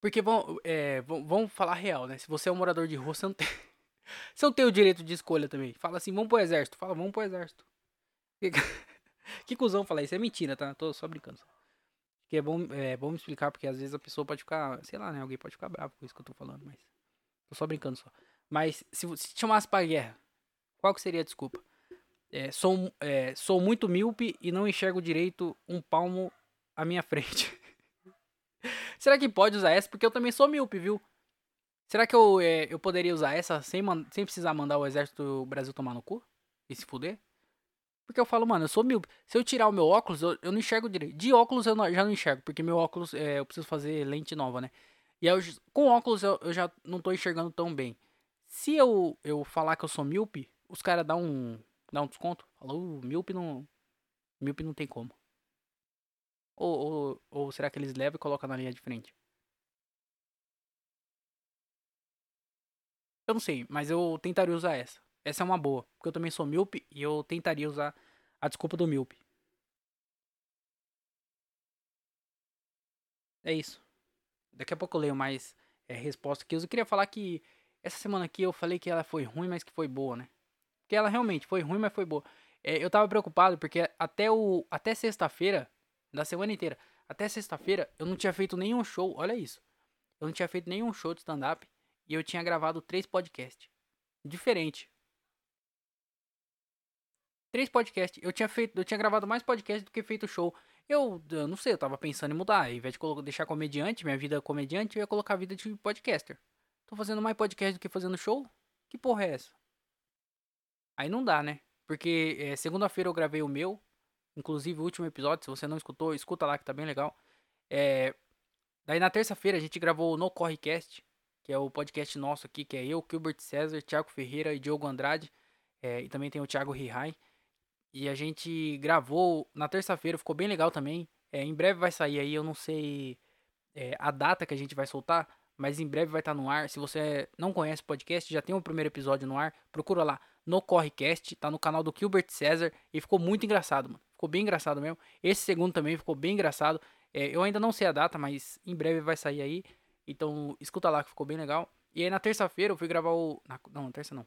Porque vão, é, vão, falar real, né? Se você é um morador de rua, você não tem. Você não tem o direito de escolha também. Fala assim, vamos pro exército. Fala, vamos pro exército. Que, que cuzão falar isso? É mentira, tá? Tô só brincando. Que é bom, é bom me explicar, porque às vezes a pessoa pode ficar, sei lá, né? Alguém pode ficar bravo com isso que eu tô falando, mas. Tô só brincando só. Mas se, se te chamasse pra guerra, qual que seria a desculpa? É, sou, é, sou muito míope e não enxergo direito um palmo à minha frente. Será que pode usar essa? Porque eu também sou míope, viu? Será que eu, é, eu poderia usar essa sem, sem precisar mandar o exército do Brasil tomar no cu? E se fuder? Porque eu falo, mano, eu sou míope. Se eu tirar o meu óculos, eu, eu não enxergo direito. De óculos eu não, já não enxergo, porque meu óculos, é, eu preciso fazer lente nova, né? E eu, com óculos eu, eu, já não tô enxergando tão bem. Se eu, eu falar que eu sou míope, os caras dão um, dão um desconto. Falou, míope não. Míope não tem como. Ou, ou, ou será que eles levam e colocam na linha de frente? Eu não sei, mas eu tentaria usar essa. Essa é uma boa, porque eu também sou míope e eu tentaria usar a desculpa do míope. É isso. Daqui a pouco eu leio mais é, aqui. Eu queria falar que essa semana aqui eu falei que ela foi ruim, mas que foi boa, né? Porque ela realmente foi ruim, mas foi boa. É, eu tava preocupado porque até o até sexta-feira, da semana inteira, até sexta-feira eu não tinha feito nenhum show. Olha isso. Eu não tinha feito nenhum show de stand-up e eu tinha gravado três podcasts. Diferente. Três podcasts. Eu tinha feito, eu tinha gravado mais podcasts do que feito show. Eu, eu não sei, eu tava pensando em mudar. Ao invés de colocar, deixar comediante, minha vida comediante, eu ia colocar a vida de podcaster. Tô fazendo mais podcast do que fazendo show? Que porra é essa? Aí não dá, né? Porque é, segunda-feira eu gravei o meu. Inclusive o último episódio, se você não escutou, escuta lá que tá bem legal. É, daí na terça-feira a gente gravou o No Correcast que é o podcast nosso aqui, que é eu, Gilbert César, Thiago Ferreira e Diogo Andrade. É, e também tem o Thiago Rihai. E a gente gravou na terça-feira, ficou bem legal também. É, em breve vai sair aí, eu não sei é, a data que a gente vai soltar, mas em breve vai estar tá no ar. Se você não conhece o podcast, já tem o um primeiro episódio no ar, procura lá no Correcast, tá no canal do Gilbert César e ficou muito engraçado, mano. Ficou bem engraçado mesmo. Esse segundo também ficou bem engraçado. É, eu ainda não sei a data, mas em breve vai sair aí. Então, escuta lá que ficou bem legal. E aí na terça-feira eu fui gravar o. Na, não, na terça não.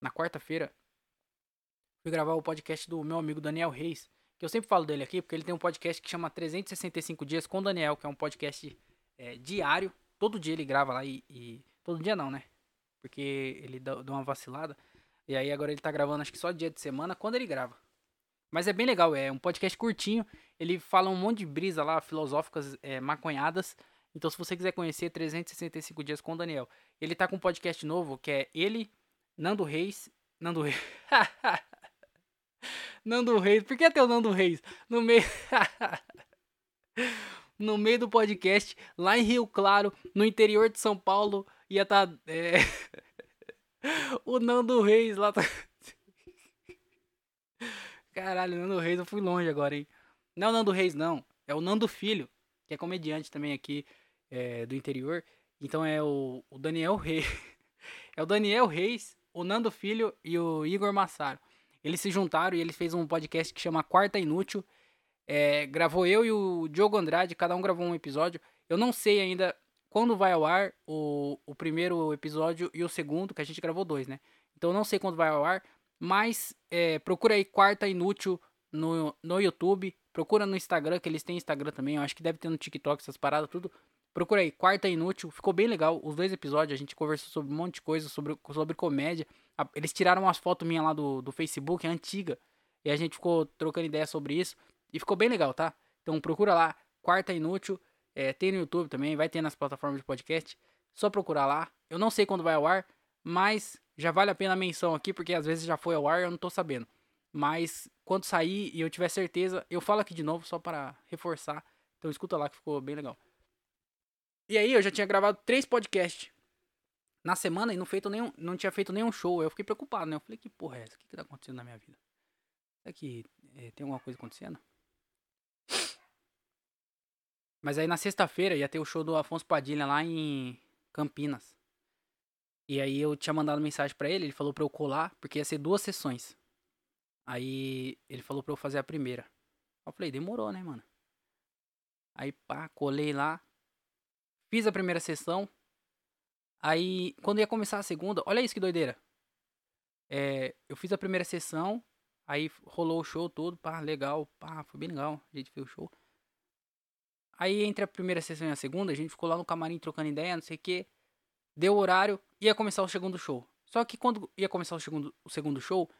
Na quarta-feira, fui gravar o podcast do meu amigo Daniel Reis. Que eu sempre falo dele aqui, porque ele tem um podcast que chama 365 Dias com Daniel, que é um podcast é, diário. Todo dia ele grava lá e, e, Todo dia não, né? Porque ele deu uma vacilada. E aí agora ele tá gravando acho que só dia de semana quando ele grava. Mas é bem legal, é um podcast curtinho. Ele fala um monte de brisa lá, filosóficas, é, maconhadas. Então, se você quiser conhecer 365 Dias com o Daniel, ele tá com um podcast novo que é ele, Nando Reis. Nando Reis. Nando Reis. Por que até o Nando Reis? No meio. no meio do podcast, lá em Rio Claro, no interior de São Paulo, ia. Tá, é... o Nando Reis lá. Tá... Caralho, Nando Reis, eu fui longe agora, hein? Não é o Nando Reis, não. É o Nando Filho, que é comediante também aqui é, do interior. Então é o, o Daniel Reis. é o Daniel Reis, o Nando Filho e o Igor Massaro. Eles se juntaram e ele fez um podcast que chama Quarta Inútil. É, gravou eu e o Diogo Andrade, cada um gravou um episódio. Eu não sei ainda quando vai ao ar o, o primeiro episódio e o segundo, que a gente gravou dois, né? Então eu não sei quando vai ao ar. Mas é, procura aí Quarta Inútil no, no YouTube. Procura no Instagram, que eles têm Instagram também. Eu acho que deve ter no TikTok essas paradas, tudo. Procura aí, Quarta Inútil. Ficou bem legal. Os dois episódios, a gente conversou sobre um monte de coisa, sobre, sobre comédia. Eles tiraram umas fotos minhas lá do, do Facebook, antiga. E a gente ficou trocando ideia sobre isso. E ficou bem legal, tá? Então procura lá, Quarta Inútil. É, tem no YouTube também, vai ter nas plataformas de podcast. Só procurar lá. Eu não sei quando vai ao ar, mas já vale a pena a menção aqui, porque às vezes já foi ao ar e eu não tô sabendo. Mas quando sair e eu tiver certeza, eu falo aqui de novo só para reforçar. Então escuta lá que ficou bem legal. E aí eu já tinha gravado três podcasts na semana e não, feito nenhum, não tinha feito nenhum show. Eu fiquei preocupado, né? Eu falei, que porra é essa? O que, que tá acontecendo na minha vida? Será que é, tem alguma coisa acontecendo? Mas aí na sexta-feira ia ter o show do Afonso Padilha lá em Campinas. E aí eu tinha mandado mensagem para ele, ele falou para eu colar, porque ia ser duas sessões. Aí ele falou para eu fazer a primeira. Eu falei, demorou, né, mano? Aí pá, colei lá, fiz a primeira sessão. Aí quando ia começar a segunda, olha isso que doideira. É, eu fiz a primeira sessão, aí rolou o show todo, pá, legal, pá, foi bem legal, a gente fez o show. Aí entre a primeira sessão e a segunda, a gente ficou lá no camarim trocando ideia, não sei o que. Deu horário, ia começar o segundo show. Só que quando ia começar o segundo, o segundo show,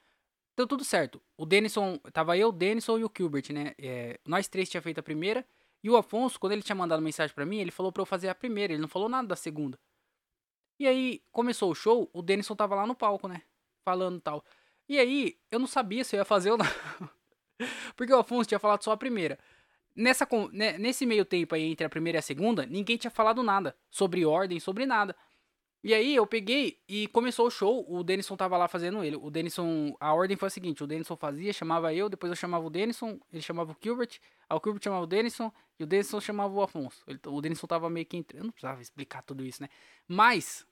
deu tudo certo. O Denison, tava eu, o Denison e o Gilbert, né? É, nós três tinha feito a primeira. E o Afonso, quando ele tinha mandado mensagem para mim, ele falou para eu fazer a primeira. Ele não falou nada da segunda. E aí, começou o show, o Denison tava lá no palco, né? Falando tal. E aí, eu não sabia se eu ia fazer ou não. Porque o Afonso tinha falado só a primeira. Nessa, né, nesse meio tempo aí, entre a primeira e a segunda, ninguém tinha falado nada. Sobre ordem, sobre nada. E aí eu peguei e começou o show, o Denison tava lá fazendo ele. O Denison, a ordem foi a seguinte, o Denison fazia, chamava eu, depois eu chamava o Denison, ele chamava o Gilbert, o Gilbert chamava o Denison e o Denison chamava o Afonso. Ele, o Denison tava meio que entre... Eu não precisava explicar tudo isso, né? Mas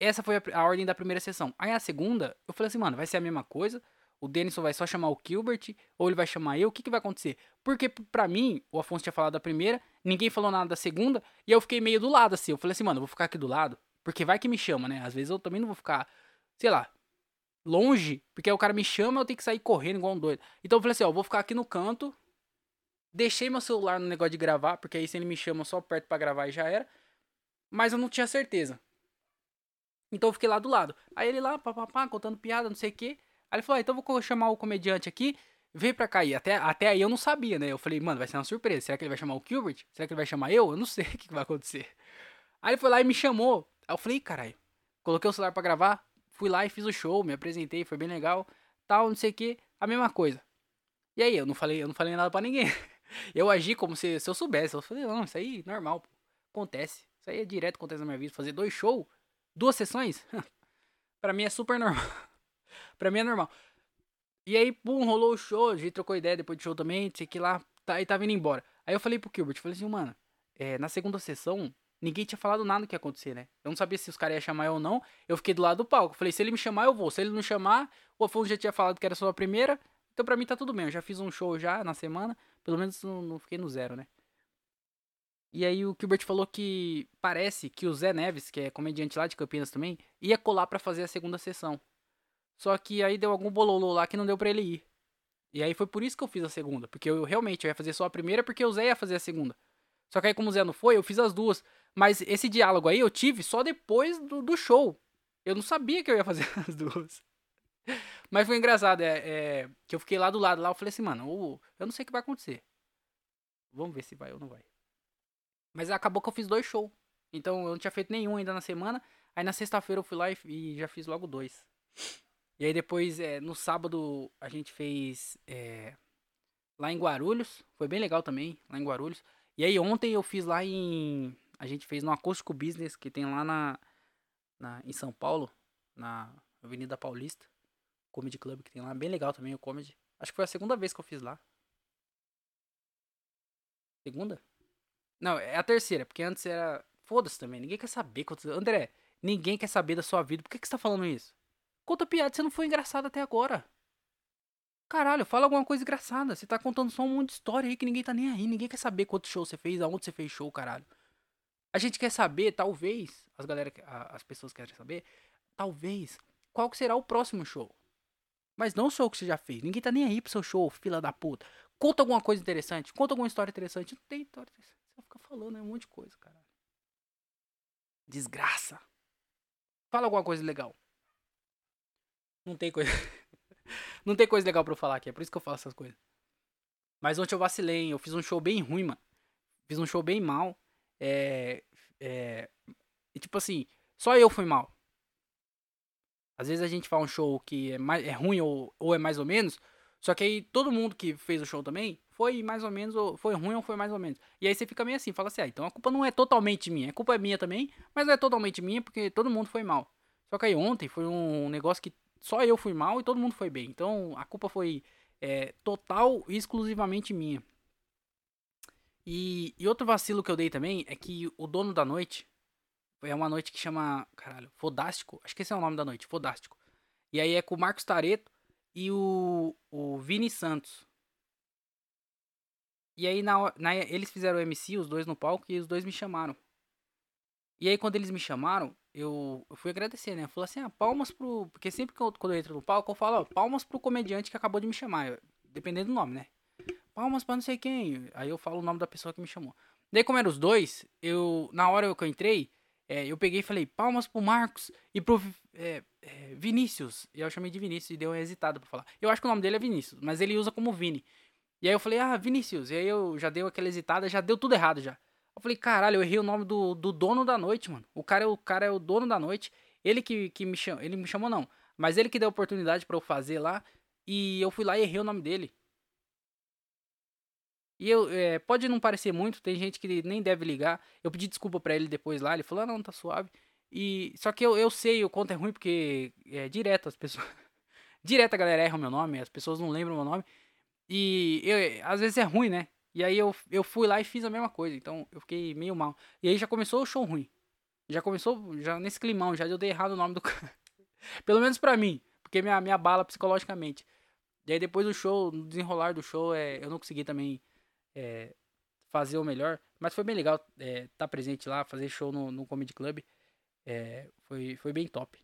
essa foi a, a ordem da primeira sessão. Aí a segunda, eu falei assim, mano, vai ser a mesma coisa o Denison vai só chamar o Gilbert ou ele vai chamar eu? O que, que vai acontecer? Porque para mim, o Afonso tinha falado da primeira, ninguém falou nada da segunda, e eu fiquei meio do lado assim. Eu falei assim, mano, eu vou ficar aqui do lado, porque vai que me chama, né? Às vezes eu também não vou ficar, sei lá, longe, porque o cara me chama, eu tenho que sair correndo igual um doido. Então eu falei assim, ó, eu vou ficar aqui no canto. Deixei meu celular no negócio de gravar, porque aí se ele me chama só perto para gravar e já era. Mas eu não tinha certeza. Então eu fiquei lá do lado. Aí ele lá, papapá, contando piada, não sei o que. Aí ele falou, ah, então vou chamar o comediante aqui, vem pra cá. E até, até aí eu não sabia, né? Eu falei, mano, vai ser uma surpresa. Será que ele vai chamar o Gilbert? Será que ele vai chamar eu? Eu não sei o que vai acontecer. Aí ele foi lá e me chamou. Aí eu falei, caralho. Coloquei o celular pra gravar, fui lá e fiz o show, me apresentei, foi bem legal, tal, não sei o que, a mesma coisa. E aí, eu não falei, eu não falei nada para ninguém. Eu agi como se, se eu soubesse. Eu falei, não, isso aí normal, pô. Acontece. Isso aí é direto acontece na minha vida. Fazer dois shows, duas sessões, para mim é super normal. Pra mim é normal. E aí, pum, rolou o show, a gente trocou ideia depois do show também, sei que lá, tá, e tava indo embora. Aí eu falei pro Gilbert, falei assim, mano, é, na segunda sessão, ninguém tinha falado nada do que ia acontecer, né? Eu não sabia se os caras iam chamar eu ou não. Eu fiquei do lado do palco. Falei, se ele me chamar, eu vou. Se ele não chamar, o Afonso já tinha falado que era só a primeira. Então pra mim tá tudo bem. Eu já fiz um show já na semana. Pelo menos não, não fiquei no zero, né? E aí o Gilbert falou que parece que o Zé Neves, que é comediante lá de Campinas também, ia colar para fazer a segunda sessão. Só que aí deu algum bololô lá que não deu pra ele ir. E aí foi por isso que eu fiz a segunda. Porque eu realmente eu ia fazer só a primeira porque o Zé ia fazer a segunda. Só que aí, como o Zé não foi, eu fiz as duas. Mas esse diálogo aí eu tive só depois do, do show. Eu não sabia que eu ia fazer as duas. Mas foi engraçado, é, é, que eu fiquei lá do lado lá, eu falei assim, mano, eu não sei o que vai acontecer. Vamos ver se vai ou não vai. Mas acabou que eu fiz dois shows. Então eu não tinha feito nenhum ainda na semana. Aí na sexta-feira eu fui lá e, e já fiz logo dois. E aí depois, é, no sábado, a gente fez é, lá em Guarulhos. Foi bem legal também, lá em Guarulhos. E aí ontem eu fiz lá em... A gente fez no Acústico Business, que tem lá na, na, em São Paulo, na Avenida Paulista. Comedy Club que tem lá. Bem legal também o comedy. Acho que foi a segunda vez que eu fiz lá. Segunda? Não, é a terceira, porque antes era... Foda-se também, ninguém quer saber quantos... André, ninguém quer saber da sua vida. Por que, que você tá falando isso? Conta piada, você não foi engraçado até agora. Caralho, fala alguma coisa engraçada. Você tá contando só um monte de história aí que ninguém tá nem aí. Ninguém quer saber quantos shows você fez, aonde você fez show, caralho. A gente quer saber, talvez, as galera, as pessoas querem saber, talvez, qual que será o próximo show. Mas não o show que você já fez. Ninguém tá nem aí pro seu show, fila da puta. Conta alguma coisa interessante, conta alguma história interessante. Não tem história interessante. Você fica falando, é um monte de coisa, cara. Desgraça. Fala alguma coisa legal. Não tem coisa. não tem coisa legal pra eu falar aqui, é por isso que eu falo essas coisas. Mas ontem eu vacilei, hein? eu fiz um show bem ruim, mano. Fiz um show bem mal. É. É. E tipo assim, só eu fui mal. Às vezes a gente faz um show que é, mais, é ruim ou, ou é mais ou menos. Só que aí todo mundo que fez o show também foi mais ou menos, ou foi ruim ou foi mais ou menos. E aí você fica meio assim, fala assim, ah, então a culpa não é totalmente minha. A culpa é minha também, mas não é totalmente minha porque todo mundo foi mal. Só que aí ontem foi um negócio que só eu fui mal e todo mundo foi bem. Então a culpa foi é, total e exclusivamente minha. E, e outro vacilo que eu dei também é que o dono da noite, é uma noite que chama. Caralho, Fodástico. Acho que esse é o nome da noite, Fodástico. E aí é com o Marcos Tareto e o, o Vini Santos. E aí na, na, eles fizeram o MC, os dois no palco, e os dois me chamaram. E aí quando eles me chamaram, eu, eu fui agradecer, né? Eu falei assim, ah, palmas pro. Porque sempre que eu, quando eu entro no palco, eu falo, ó, palmas pro comediante que acabou de me chamar. Dependendo do nome, né? Palmas pra não sei quem. Aí eu falo o nome da pessoa que me chamou. Daí, como eram os dois, eu. Na hora que eu entrei, é, eu peguei e falei, palmas pro Marcos e pro é, é, Vinícius. E eu chamei de Vinícius e deu uma hesitada pra falar. Eu acho que o nome dele é Vinícius, mas ele usa como Vini. E aí eu falei, ah, Vinícius. E aí eu já deu aquela hesitada, já deu tudo errado já. Eu falei, caralho, eu errei o nome do, do dono da noite, mano. O cara, é o cara é o dono da noite. Ele que, que me chamou, ele me chamou não. Mas ele que deu a oportunidade para eu fazer lá. E eu fui lá e errei o nome dele. E eu, é, pode não parecer muito, tem gente que nem deve ligar. Eu pedi desculpa para ele depois lá, ele falou, ah, não, tá suave. E só que eu, eu sei o quanto é ruim porque é direto as pessoas direto a galera erra o meu nome, as pessoas não lembram o meu nome. E eu, às vezes é ruim, né? E aí eu, eu fui lá e fiz a mesma coisa, então eu fiquei meio mal. E aí já começou o show ruim. Já começou já nesse climão, já eu dei errado o nome do cara. Pelo menos pra mim, porque minha minha bala psicologicamente. E aí depois do show, no desenrolar do show, é, eu não consegui também é, fazer o melhor. Mas foi bem legal estar é, tá presente lá, fazer show no, no Comedy Club. É, foi, foi bem top.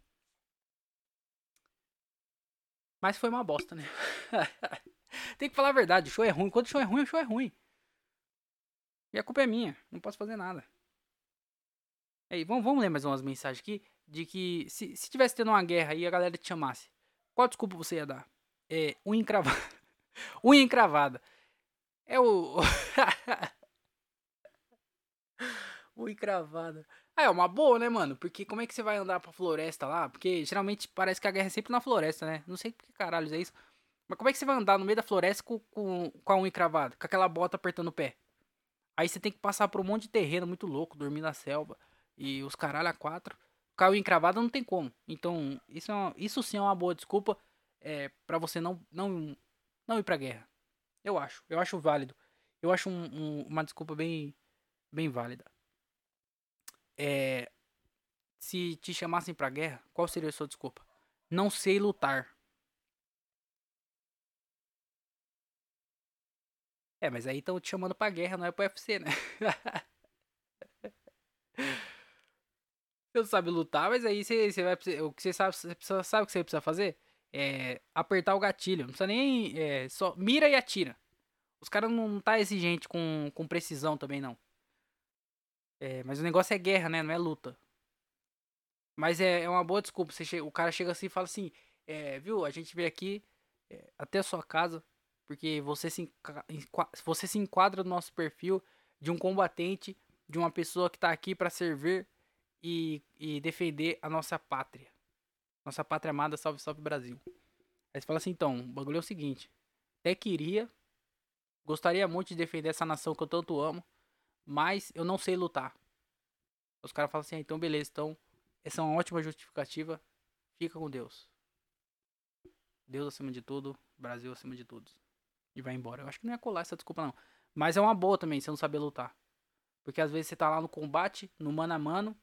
Mas foi uma bosta, né? Tem que falar a verdade, o show é ruim. Quando o show é ruim, o show é ruim. E a culpa é minha, não posso fazer nada. Aí, vamos, vamos ler mais umas mensagens aqui. De que se, se tivesse tendo uma guerra e a galera te chamasse, qual desculpa você ia dar? É, unha encravada. unha encravada. É o. Ui, cravada. Ah, é uma boa, né, mano? Porque como é que você vai andar pra floresta lá? Porque geralmente parece que a guerra é sempre na floresta, né? Não sei por que caralho é isso. Mas como é que você vai andar no meio da floresta com, com, com a unha cravada? Com aquela bota apertando o pé? Aí você tem que passar por um monte de terreno muito louco, dormir na selva. E os caralho a quatro. Com a unha cravada não tem como. Então, isso, é uma, isso sim é uma boa desculpa é, para você não, não, não ir pra guerra. Eu acho. Eu acho válido. Eu acho um, um, uma desculpa bem, bem válida. É, se te chamassem pra guerra, qual seria a sua desculpa? Não sei lutar. É, mas aí estão te chamando pra guerra, não é pro UFC, né? você não sabe lutar, mas aí você, você vai. O que você sabe, você sabe o que você precisa fazer? é, apertar o gatilho. Não precisa nem. É, só mira e atira. Os caras não tá exigente com, com precisão também, não. É, mas o negócio é guerra, né? Não é luta. Mas é, é uma boa desculpa. Você o cara chega assim e fala assim: é, Viu, a gente veio aqui é, até a sua casa porque você se, você se enquadra no nosso perfil de um combatente, de uma pessoa que tá aqui para servir e, e defender a nossa pátria. Nossa pátria amada, salve, salve Brasil. Aí você fala assim, então, o bagulho é o seguinte. Até queria, gostaria muito de defender essa nação que eu tanto amo, mas eu não sei lutar. Os caras falam assim, ah, então beleza, então essa é uma ótima justificativa. Fica com Deus. Deus acima de tudo, Brasil acima de tudo. E vai embora. Eu acho que não ia colar essa desculpa, não. Mas é uma boa também, você não saber lutar. Porque às vezes você tá lá no combate, no mano a mano,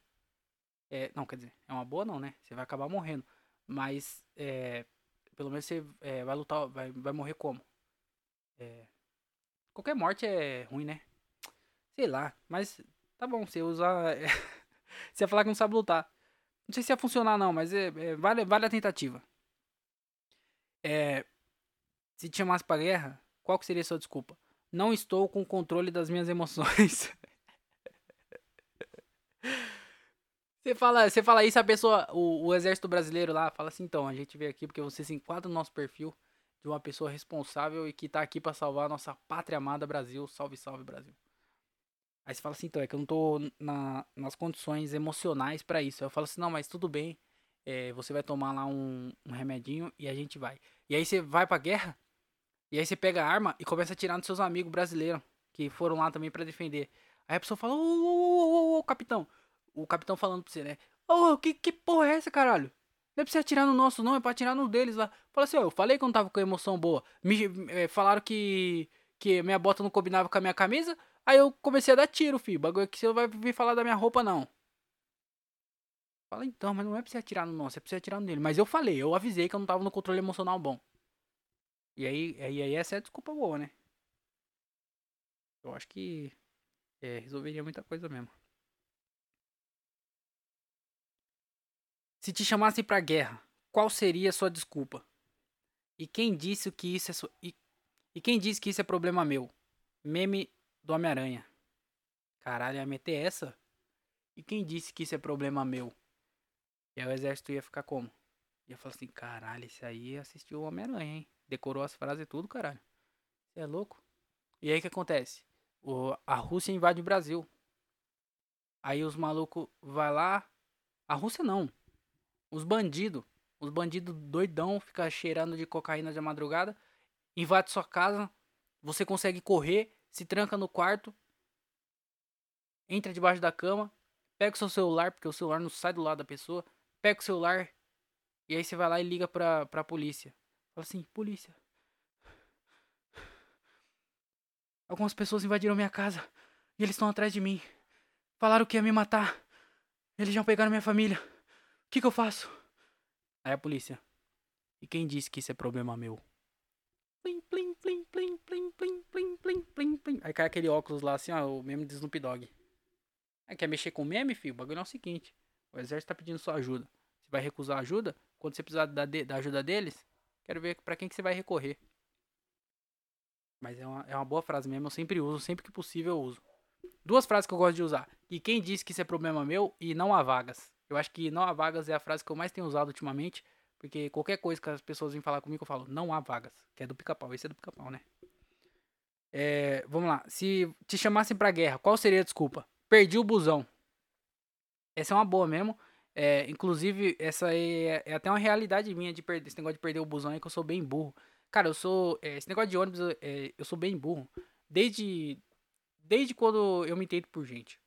é, não, quer dizer, é uma boa não, né? Você vai acabar morrendo. Mas, é, pelo menos você é, vai lutar, vai, vai morrer como? É, qualquer morte é ruim, né? Sei lá, mas tá bom, você usa. você ia falar que não sabe lutar. Não sei se ia funcionar, não, mas é, é, vale, vale a tentativa. É, se te chamasse pra guerra, qual que seria a sua desculpa? Não estou com controle das minhas emoções. Você fala, você fala isso, a pessoa, o, o, exército brasileiro lá, fala assim, então, a gente veio aqui porque você se enquadra no nosso perfil de uma pessoa responsável e que tá aqui para salvar a nossa pátria amada Brasil. Salve, salve, Brasil. Aí você fala assim, então, é que eu não tô na, nas condições emocionais para isso. Aí eu falo assim, não, mas tudo bem, é, você vai tomar lá um, um remedinho e a gente vai. E aí você vai pra guerra, e aí você pega a arma e começa a atirar nos seus amigos brasileiros, que foram lá também para defender. Aí a pessoa fala, ô, ô, ô, ô, capitão. O capitão falando pra você, né? Ô, que, que porra é essa, caralho? Não é pra você atirar no nosso, não, é pra atirar no deles lá. Fala assim, ó, eu falei que eu não tava com emoção boa. Me é, falaram que, que minha bota não combinava com a minha camisa. Aí eu comecei a dar tiro, filho. Bagulho que você não vai vir falar da minha roupa, não. Fala então, mas não é pra você atirar no nosso, é pra você atirar nele. Mas eu falei, eu avisei que eu não tava no controle emocional bom. E aí, aí, aí essa é a desculpa boa, né? Eu acho que é, resolveria muita coisa mesmo. Se te chamassem pra guerra, qual seria a sua desculpa? E quem disse que isso é so... e... e quem disse que isso é problema meu? Meme do Homem-Aranha. Caralho, ia meter essa? E quem disse que isso é problema meu? E aí o exército ia ficar como? Ia falar assim, caralho, esse aí assistiu o Homem-Aranha, hein? Decorou as frases e tudo, caralho. Você é louco? E aí o que acontece? O, a Rússia invade o Brasil. Aí os malucos vai lá. A Rússia não. Os bandidos. Os bandidos doidão, fica cheirando de cocaína de madrugada. Invade sua casa. Você consegue correr. Se tranca no quarto. Entra debaixo da cama. Pega o seu celular, porque o celular não sai do lado da pessoa. Pega o celular. E aí você vai lá e liga pra, pra polícia. Fala assim, polícia. Algumas pessoas invadiram minha casa. E eles estão atrás de mim. Falaram que ia me matar. Eles já pegaram minha família. O que, que eu faço? Aí a polícia. E quem disse que isso é problema meu? Plim, plim, plim, plim, plim, plim, plim, plim, plim, plim. Aí cai aquele óculos lá assim, ó, o meme de Snoop Dogg. Aí quer mexer com meme, filho? O bagulho é o seguinte. O exército tá pedindo sua ajuda. Você vai recusar ajuda? Quando você precisar da, da ajuda deles, Quero ver para quem que você vai recorrer. Mas é uma, é uma boa frase mesmo, eu sempre uso, sempre que possível eu uso. Duas frases que eu gosto de usar. E quem disse que isso é problema meu e não há vagas. Eu acho que não há vagas é a frase que eu mais tenho usado ultimamente. Porque qualquer coisa que as pessoas vêm falar comigo, eu falo, não há vagas. Que é do pica-pau. Esse é do pica-pau, né? É, vamos lá. Se te chamassem pra guerra, qual seria a desculpa? Perdi o busão. Essa é uma boa mesmo. É, inclusive, essa é, é, até uma realidade minha de perder esse negócio de perder o busão aí, que eu sou bem burro. Cara, eu sou. É, esse negócio de ônibus, é, eu sou bem burro. Desde. Desde quando eu me entendo por gente.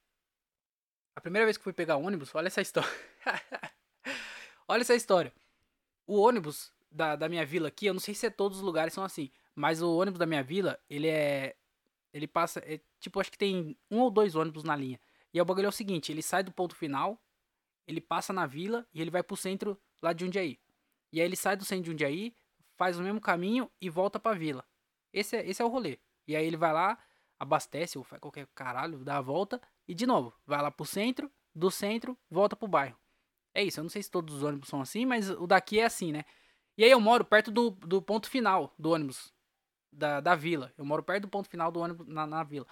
A primeira vez que fui pegar ônibus, olha essa história. olha essa história. O ônibus da, da minha vila aqui, eu não sei se é todos os lugares são assim, mas o ônibus da minha vila, ele é. Ele passa. É, tipo, acho que tem um ou dois ônibus na linha. E o bagulho é o seguinte: ele sai do ponto final ele passa na vila e ele vai pro centro lá de Jundiaí. E aí ele sai do centro de Jundiaí, faz o mesmo caminho e volta pra vila. Esse é, esse é o rolê. E aí ele vai lá, abastece ou faz qualquer caralho, dá a volta e de novo, vai lá pro centro, do centro, volta pro bairro. É isso, eu não sei se todos os ônibus são assim, mas o daqui é assim, né? E aí eu moro perto do, do ponto final do ônibus da, da vila. Eu moro perto do ponto final do ônibus na, na vila.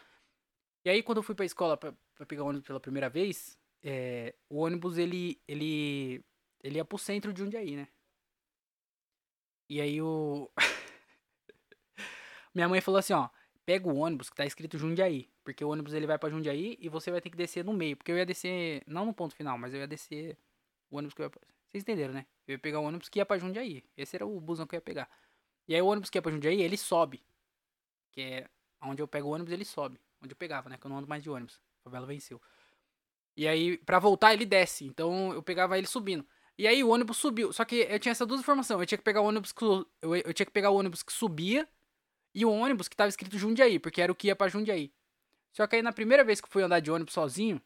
E aí quando eu fui pra escola pra, pra pegar o ônibus pela primeira vez, é, o ônibus ele, ele, ele ia pro centro de Jundiaí, né? E aí o. Minha mãe falou assim: ó, pega o ônibus que tá escrito Jundiaí. Porque o ônibus ele vai pra Jundiaí e você vai ter que descer no meio. Porque eu ia descer, não no ponto final, mas eu ia descer o ônibus que eu ia. Vocês entenderam, né? Eu ia pegar o ônibus que ia pra Jundiaí. Esse era o busão que eu ia pegar. E aí o ônibus que ia pra Jundiaí, ele sobe. Que é onde eu pego o ônibus, ele sobe. Onde eu pegava, né? Que eu não ando mais de ônibus. A favela venceu. E aí, para voltar, ele desce. Então eu pegava ele subindo. E aí o ônibus subiu. Só que eu tinha essas duas informações. Eu tinha que pegar o ônibus que. Eu, eu tinha que pegar o ônibus que subia e o ônibus que tava escrito Jundiaí, porque era o que ia pra Jundiaí. Só que aí na primeira vez que eu fui andar de ônibus sozinho,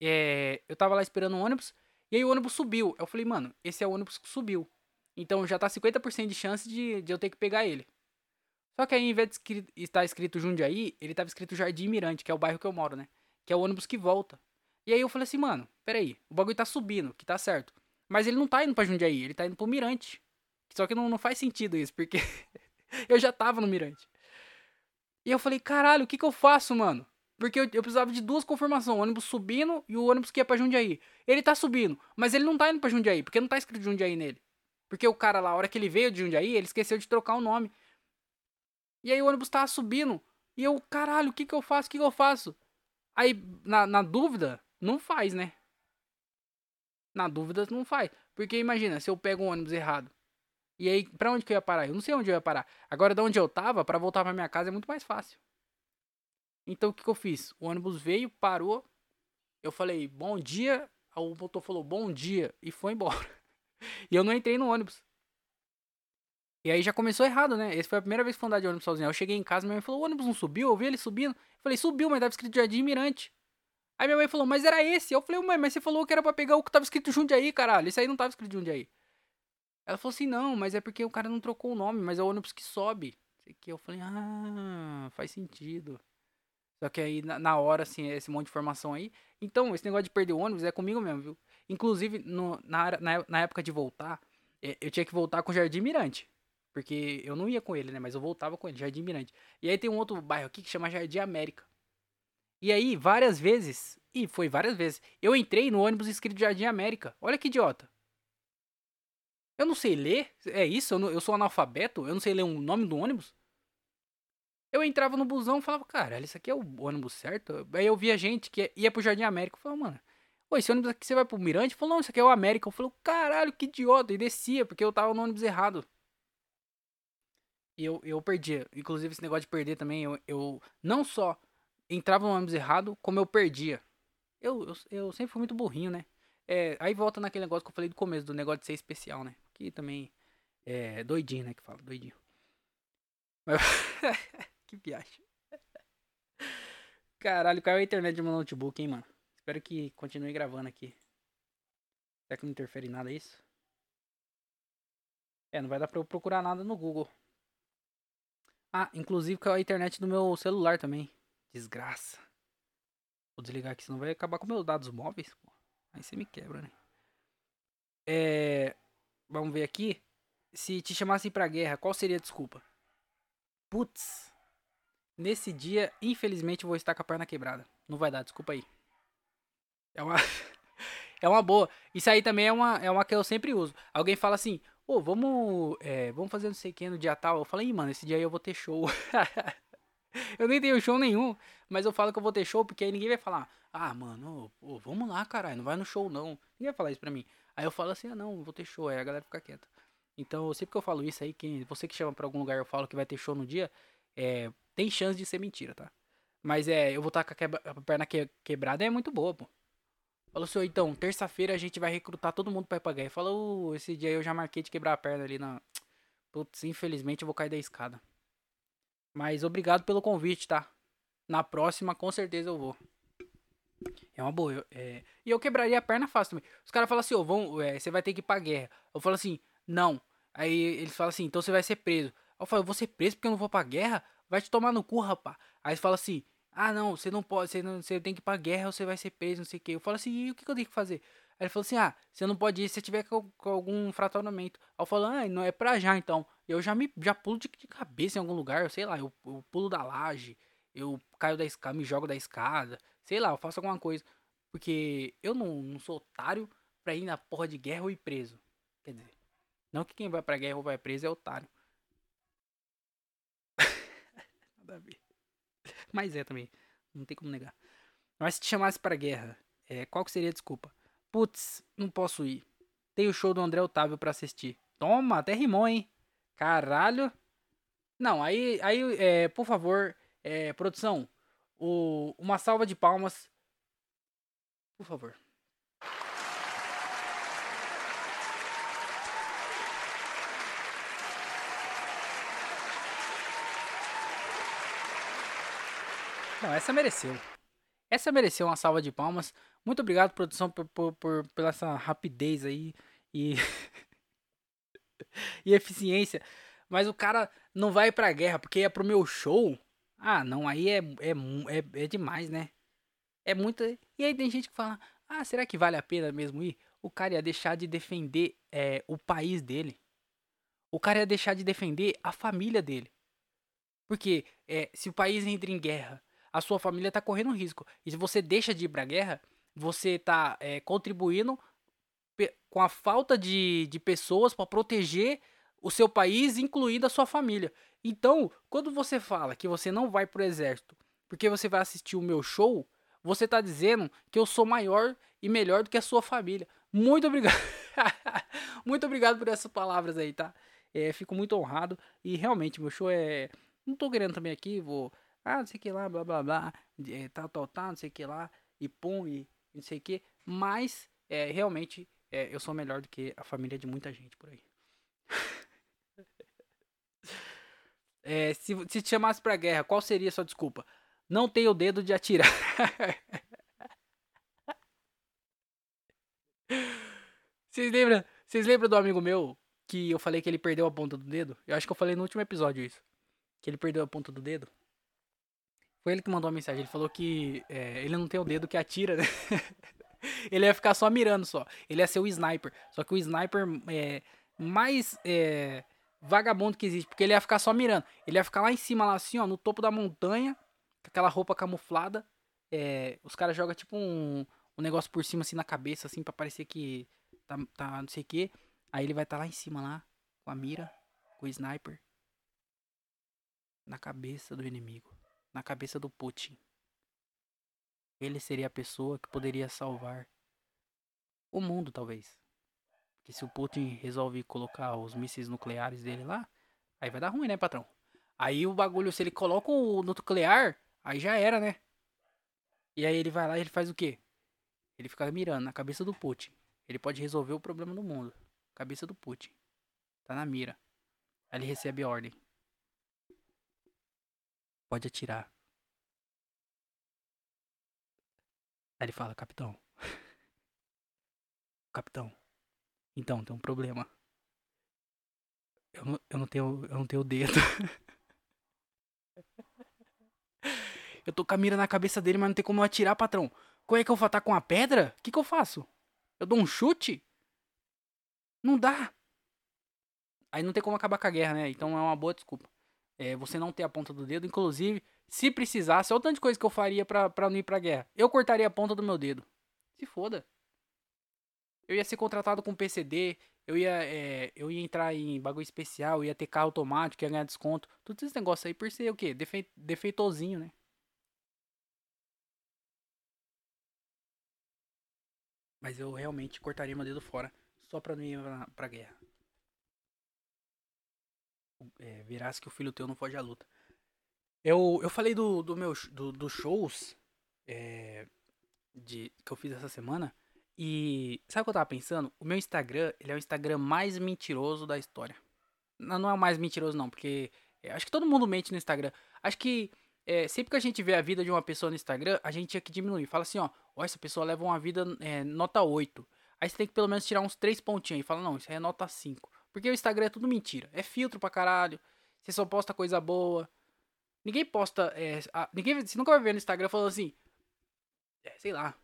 é, eu tava lá esperando o ônibus, e aí o ônibus subiu. Eu falei, mano, esse é o ônibus que subiu. Então já tá 50% de chance de, de eu ter que pegar ele. Só que aí, em vez de estar escrito Jundiaí, ele tava escrito Jardim Mirante, que é o bairro que eu moro, né? Que é o ônibus que volta. E aí eu falei assim, mano, peraí, o bagulho tá subindo, que tá certo. Mas ele não tá indo pra Jundiaí, ele tá indo pro Mirante. Só que não, não faz sentido isso, porque eu já tava no Mirante. E eu falei, caralho, o que que eu faço, mano? Porque eu, eu precisava de duas confirmações, o ônibus subindo e o ônibus que ia pra Jundiaí. Ele tá subindo, mas ele não tá indo pra Jundiaí, porque não tá escrito Jundiaí nele. Porque o cara lá, a hora que ele veio de Jundiaí, ele esqueceu de trocar o nome. E aí o ônibus tava subindo. E eu, caralho, o que que eu faço? O que que eu faço? Aí, na, na dúvida, não faz, né? Na dúvida, não faz. Porque imagina, se eu pego um ônibus errado. E aí, pra onde que eu ia parar? Eu não sei onde eu ia parar. Agora, de onde eu tava, para voltar pra minha casa é muito mais fácil. Então, o que que eu fiz? O ônibus veio, parou. Eu falei, bom dia. O motor falou, bom dia. E foi embora. E eu não entrei no ônibus. E aí já começou errado, né? Essa foi a primeira vez que fui andar de ônibus sozinho. Eu cheguei em casa, minha mãe falou, o ônibus não subiu? Eu vi ele subindo. Eu falei, subiu, mas tava escrito Jardim Mirante. Aí minha mãe falou, mas era esse. Eu falei, mãe, mas você falou que era pra pegar o que tava escrito Jundiaí, caralho. Isso aí não tava escrito Jundiaí. Ela falou assim, não, mas é porque o cara não trocou o nome, mas é o ônibus que sobe. Eu falei, ah, faz sentido. Só que aí, na, na, hora, assim, esse monte de informação aí. Então, esse negócio de perder o ônibus é comigo mesmo, viu? Inclusive, no, na, na, na época de voltar, é, eu tinha que voltar com o Jardim Mirante. Porque eu não ia com ele, né? Mas eu voltava com ele, Jardim Mirante. E aí tem um outro bairro aqui que chama Jardim América. E aí, várias vezes, e foi várias vezes, eu entrei no ônibus escrito Jardim América. Olha que idiota. Eu não sei ler? É isso? Eu, não, eu sou analfabeto? Eu não sei ler o um nome do ônibus? Eu entrava no busão e falava, cara, isso aqui é o ônibus certo? Aí eu via gente que ia pro Jardim América. Eu falava, mano, Pô, esse ônibus aqui você vai pro Mirante? Falou, não, isso aqui é o América. Eu falei, caralho, que idiota. E descia, porque eu tava no ônibus errado. E eu, eu perdia. Inclusive, esse negócio de perder também, eu, eu não só entrava no ônibus errado, como eu perdia. Eu, eu, eu sempre fui muito burrinho, né? É, aí volta naquele negócio que eu falei do começo, do negócio de ser especial, né? Que também é doidinho, né? Que fala, doidinho. Mas... que viagem. Caralho, caiu a internet de meu notebook, hein, mano. Espero que continue gravando aqui. Será que não interfere em nada isso? É, não vai dar pra eu procurar nada no Google. Ah, inclusive caiu a internet do meu celular também. Desgraça. Vou desligar aqui, senão vai acabar com meus dados móveis. Pô. Aí você me quebra, né? É. Vamos ver aqui. Se te chamassem pra guerra, qual seria a desculpa? Putz. Nesse dia, infelizmente, vou estar com a perna quebrada. Não vai dar, desculpa aí. É uma, é uma boa. Isso aí também é uma, é uma que eu sempre uso. Alguém fala assim, pô, vamos, é, vamos fazer não sei o que no dia tal. Eu falei, mano, esse dia aí eu vou ter show. eu nem tenho show nenhum, mas eu falo que eu vou ter show porque aí ninguém vai falar, ah, mano, vamos lá, caralho, não vai no show não. Ninguém vai falar isso pra mim. Aí eu falo assim, ah, não, vou ter show. Aí a galera fica quieta. Então, sempre que eu falo isso aí, quem, você que chama pra algum lugar eu falo que vai ter show no dia, é, tem chance de ser mentira, tá? Mas é, eu vou estar com a, quebra, a perna que, quebrada é muito boa, pô. Falou assim, então, terça-feira a gente vai recrutar todo mundo pra ir pra guerra. Falou, esse dia eu já marquei de quebrar a perna ali na. Putz, infelizmente eu vou cair da escada. Mas obrigado pelo convite, tá? Na próxima, com certeza eu vou. É uma boa. Eu, é... E eu quebraria a perna fácil também. Os caras falam assim, ô, oh, é, você vai ter que ir pra guerra. Eu falo assim, não. Aí eles falam assim, então você vai ser preso. Eu falo, eu vou ser preso porque eu não vou pra guerra? Vai te tomar no cu, rapá. Aí eles falam assim, ah, não, você não pode, você, não, você tem que ir pra guerra você vai ser preso, não sei o que. Eu falo assim, e o que eu tenho que fazer? Aí ele falou assim, ah, você não pode ir se tiver com, com algum fraturamento. Aí eu falo, ah, não é pra já então. Eu já me já pulo de, de cabeça em algum lugar, eu sei lá, eu, eu pulo da laje, eu caio da escada, me jogo da escada, sei lá, eu faço alguma coisa. Porque eu não, não sou otário pra ir na porra de guerra ou ir preso. Quer dizer, não que quem vai pra guerra ou vai preso é otário. Nada a ver. Mas é também. Não tem como negar. Mas se te chamasse pra guerra, é, qual que seria a desculpa? Putz, não posso ir. Tem o show do André Otávio pra assistir. Toma, até rimou, hein? Caralho. Não, aí, aí é, por favor, é, produção, o, uma salva de palmas. Por favor. Não, essa mereceu. Essa mereceu uma salva de palmas. Muito obrigado, produção, por, por, por pela essa rapidez aí e. e eficiência. Mas o cara não vai pra guerra porque é pro meu show. Ah, não, aí é, é, é, é demais, né? É muita. E aí tem gente que fala: ah, será que vale a pena mesmo ir? O cara ia deixar de defender é, o país dele. O cara ia deixar de defender a família dele. Porque é, se o país entra em guerra, a sua família tá correndo risco. E se você deixa de ir pra guerra, você tá é, contribuindo com a falta de, de pessoas para proteger o seu país, incluindo a sua família. Então, quando você fala que você não vai pro exército porque você vai assistir o meu show, você tá dizendo que eu sou maior e melhor do que a sua família. Muito obrigado. muito obrigado por essas palavras aí, tá? É, fico muito honrado. E realmente, meu show é. Não tô querendo também aqui, vou. Ah, não sei o que lá, blá blá blá. É, tal, tal, tal, não sei o que lá. E pum, e não sei o que. Mas, é, realmente, é, eu sou melhor do que a família de muita gente por aí. É, se, se te chamasse pra guerra, qual seria a sua desculpa? Não tenho o dedo de atirar. Vocês lembram, vocês lembram do amigo meu que eu falei que ele perdeu a ponta do dedo? Eu acho que eu falei no último episódio isso. Que ele perdeu a ponta do dedo. Foi ele que mandou a mensagem. Ele falou que é, ele não tem o dedo que atira, né? ele ia ficar só mirando só. Ele ia ser o sniper. Só que o sniper é mais é, vagabundo que existe. Porque ele ia ficar só mirando. Ele ia ficar lá em cima, lá assim, ó, no topo da montanha. Com aquela roupa camuflada. É, os caras jogam tipo um, um negócio por cima, assim, na cabeça, assim, pra parecer que tá, tá não sei o que. Aí ele vai estar tá lá em cima, lá, com a mira, com o sniper. Na cabeça do inimigo. Na cabeça do Putin. Ele seria a pessoa que poderia salvar o mundo, talvez. Porque se o Putin resolve colocar os mísseis nucleares dele lá, aí vai dar ruim, né, patrão? Aí o bagulho, se ele coloca o nuclear, aí já era, né? E aí ele vai lá e ele faz o quê? Ele fica mirando na cabeça do Putin. Ele pode resolver o problema do mundo. Cabeça do Putin. Tá na mira. Aí ele recebe a ordem. Pode atirar. Aí ele fala, capitão. capitão. Então, tem um problema. Eu não, eu não tenho. Eu não tenho dedo. eu tô com a mira na cabeça dele, mas não tem como eu atirar, patrão. Como é que eu vou estar com a pedra? O que, que eu faço? Eu dou um chute? Não dá. Aí não tem como acabar com a guerra, né? Então é uma boa desculpa. É, você não ter a ponta do dedo. Inclusive, se precisasse, olha o tanto de coisa que eu faria pra não ir pra guerra. Eu cortaria a ponta do meu dedo. Se foda. Eu ia ser contratado com PCD. Eu ia, é, eu ia entrar em bagulho especial. Ia ter carro automático, ia ganhar desconto. Tudo esse negócio aí por ser o quê? Defe, defeitozinho, né? Mas eu realmente cortaria meu dedo fora só pra não ir pra, pra guerra. É, verás que o filho teu não foge à luta. Eu, eu falei do, do meu do, dos shows é, de, que eu fiz essa semana. E sabe o que eu tava pensando? O meu Instagram, ele é o Instagram mais mentiroso da história. Não, não é o mais mentiroso, não, porque é, acho que todo mundo mente no Instagram. Acho que é, sempre que a gente vê a vida de uma pessoa no Instagram, a gente tinha que diminuir. Fala assim, ó, ó essa pessoa leva uma vida é, nota 8. Aí você tem que pelo menos tirar uns 3 pontinhos e fala, não, isso aí é nota 5. Porque o Instagram é tudo mentira. É filtro pra caralho. Você só posta coisa boa. Ninguém posta. É, a, ninguém, você nunca vai ver no Instagram falando assim. É, sei lá.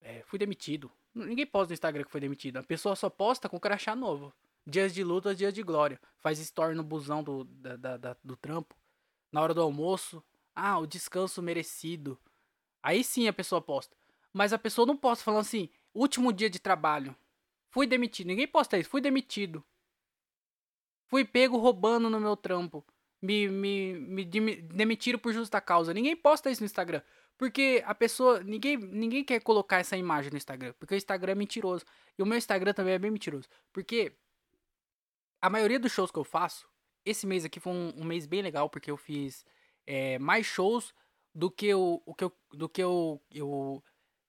É, fui demitido. Ninguém posta no Instagram que foi demitido. A pessoa só posta com crachá novo. Dias de luta, dias de glória. Faz story no busão do, da, da, da, do trampo na hora do almoço. Ah, o descanso merecido. Aí sim a pessoa posta. Mas a pessoa não posta falando assim, último dia de trabalho. Fui demitido. Ninguém posta isso. Fui demitido. Fui pego roubando no meu trampo. Me, me, me demitiram por justa causa. Ninguém posta isso no Instagram. Porque a pessoa. Ninguém, ninguém quer colocar essa imagem no Instagram. Porque o Instagram é mentiroso. E o meu Instagram também é bem mentiroso. Porque a maioria dos shows que eu faço esse mês aqui foi um, um mês bem legal, porque eu fiz é, mais shows do que eu, o que eu, do que eu, eu,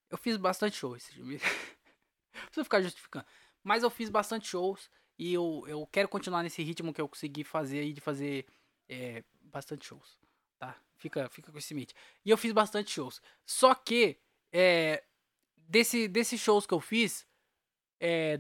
eu fiz bastante shows. Preciso ficar justificando. Mas eu fiz bastante shows e eu, eu quero continuar nesse ritmo que eu consegui fazer aí, de fazer é, bastante shows, tá? Fica, fica com esse limite. E eu fiz bastante shows. Só que, é, desse, desses shows que eu fiz, é,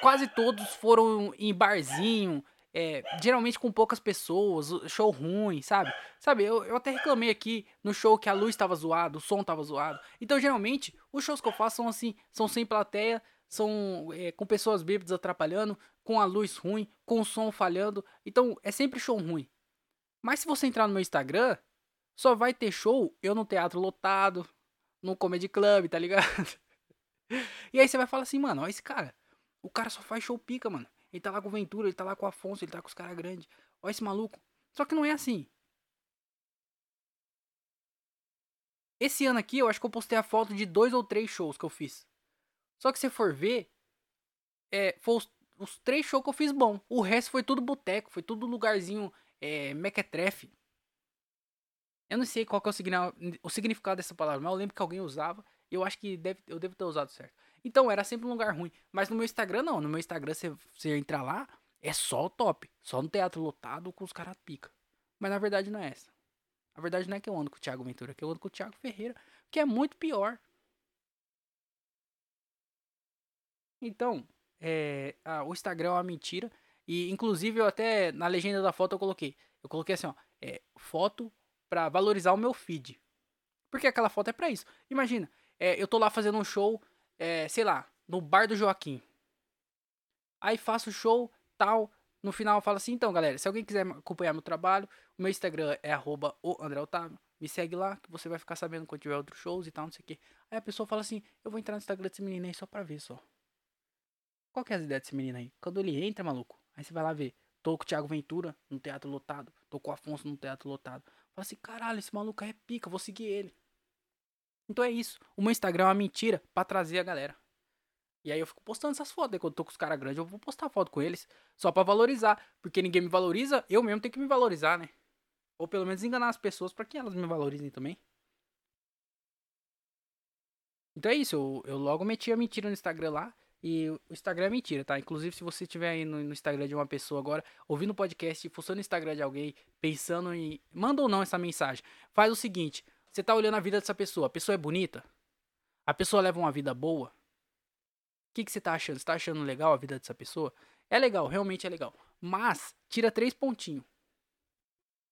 quase todos foram em barzinho, é, geralmente com poucas pessoas, show ruim, sabe? Sabe, eu, eu até reclamei aqui no show que a luz estava zoada, o som estava zoado. Então, geralmente, os shows que eu faço são assim, são sem plateia, são é, com pessoas bêbadas atrapalhando, com a luz ruim, com o som falhando. Então, é sempre show ruim. Mas se você entrar no meu Instagram, só vai ter show eu no teatro lotado, no comedy club, tá ligado? e aí você vai falar assim, mano, olha esse cara. O cara só faz show pica, mano. Ele tá lá com o Ventura, ele tá lá com o Afonso, ele tá com os caras grandes. Olha esse maluco. Só que não é assim. Esse ano aqui, eu acho que eu postei a foto de dois ou três shows que eu fiz. Só que se for ver, é, foi os, os, três shows que eu fiz bom. O resto foi tudo boteco, foi tudo lugarzinho é, mequetrefe. Eu não sei qual é o, significado dessa palavra, mas eu lembro que alguém usava. E eu acho que deve, eu devo ter usado certo. Então era sempre um lugar ruim. Mas no meu Instagram não. No meu Instagram você, você entrar lá, é só o top. Só no teatro lotado com os caras pica. Mas na verdade não é essa. A verdade não é que eu ando com o Thiago Ventura, é que eu ando com o Thiago Ferreira, que é muito pior. Então, é, o Instagram é uma mentira. E inclusive eu até na legenda da foto eu coloquei. Eu coloquei assim, ó. É, foto para valorizar o meu feed. Porque aquela foto é para isso. Imagina, é, eu tô lá fazendo um show, é, sei lá, no bar do Joaquim. Aí faço show, tal. No final eu falo assim, então galera, se alguém quiser acompanhar meu trabalho, o meu Instagram é arroba. Me segue lá, que você vai ficar sabendo quando tiver outros shows e tal, não sei o que. Aí a pessoa fala assim, eu vou entrar no Instagram desse menino aí só pra ver só. Qual que é as ideias desse menino aí? Quando ele entra, maluco, aí você vai lá ver. Tô com o Thiago Ventura no teatro lotado. Tô com o Afonso no teatro lotado. Fala assim, caralho, esse maluco aí é pica, vou seguir ele. Então é isso. O meu Instagram é uma mentira pra trazer a galera. E aí eu fico postando essas fotos. Aí quando eu tô com os caras grandes, eu vou postar foto com eles. Só pra valorizar. Porque ninguém me valoriza, eu mesmo tenho que me valorizar, né? Ou pelo menos enganar as pessoas para que elas me valorizem também. Então é isso, eu, eu logo meti a mentira no Instagram lá. E o Instagram é mentira, tá? Inclusive, se você estiver aí no, no, Instagram de uma pessoa agora, ouvindo o podcast, fuçando o Instagram de alguém, pensando em. Manda ou não essa mensagem. Faz o seguinte: você tá olhando a vida dessa pessoa. A pessoa é bonita? A pessoa leva uma vida boa? O que, que você tá achando? Você tá achando legal a vida dessa pessoa? É legal, realmente é legal. Mas, tira três pontinhos.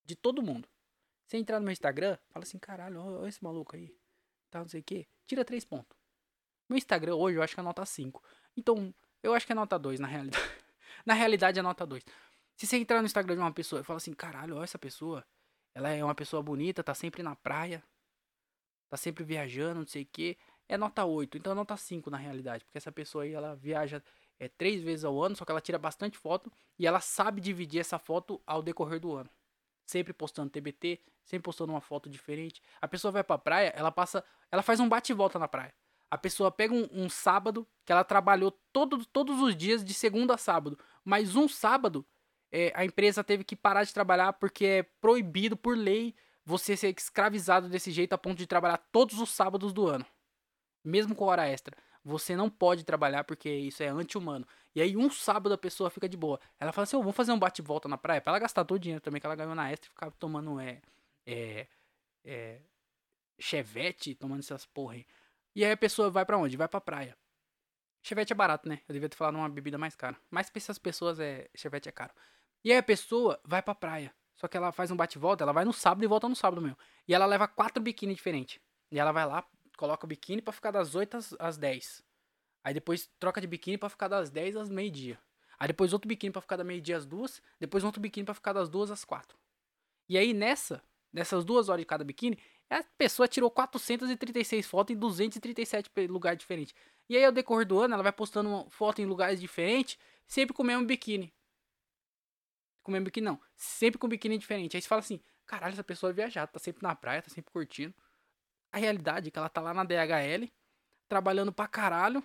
De todo mundo. Você entrar no meu Instagram, fala assim: caralho, olha esse maluco aí. Tá, não sei o que. Tira três pontos. Meu Instagram hoje eu acho que é nota 5. Então, eu acho que é nota 2 na realidade. na realidade é nota 2. Se você entrar no Instagram de uma pessoa e falar assim, caralho, olha essa pessoa. Ela é uma pessoa bonita, tá sempre na praia. Tá sempre viajando, não sei o que. É nota 8. Então é nota 5 na realidade. Porque essa pessoa aí, ela viaja é, três vezes ao ano, só que ela tira bastante foto. E ela sabe dividir essa foto ao decorrer do ano. Sempre postando TBT, sempre postando uma foto diferente. A pessoa vai pra praia, ela passa. Ela faz um bate e volta na praia. A pessoa pega um, um, sábado que ela trabalhou todo, todos os dias de segunda a sábado, mas um sábado é, a empresa teve que parar de trabalhar porque é proibido por lei você ser escravizado desse jeito a ponto de trabalhar todos os sábados do ano, mesmo com hora extra. Você não pode trabalhar porque isso é anti-humano. E aí um sábado a pessoa fica de boa. Ela fala assim, oh, vamos fazer um bate-volta na praia pra ela gastar todo o dinheiro também que ela ganhou na extra e ficar tomando é, é, é chevette, tomando essas porra aí. E aí a pessoa vai para onde? Vai pra praia. Chevette é barato, né? Eu devia ter falado uma bebida mais cara. Mas pra essas pessoas, é... Chevette é caro. E aí a pessoa vai pra praia. Só que ela faz um bate-volta, ela vai no sábado e volta no sábado mesmo. E ela leva quatro biquíni diferentes. E ela vai lá, coloca o biquíni para ficar das 8 às, às 10. Aí depois troca de biquíni para ficar das 10 às meio-dia. Aí depois outro biquíni para ficar da meio-dia às duas. Depois outro biquíni para ficar das duas às quatro. E aí nessa, nessas duas horas de cada biquíni, a pessoa tirou 436 fotos em 237 lugares diferentes. E aí, ao decorrer do ano, ela vai postando foto em lugares diferentes, sempre com o mesmo biquíni. Com o mesmo biquíni, não. Sempre com biquíni diferente. Aí você fala assim: caralho, essa pessoa é viajada, tá sempre na praia, tá sempre curtindo. A realidade é que ela tá lá na DHL, trabalhando pra caralho,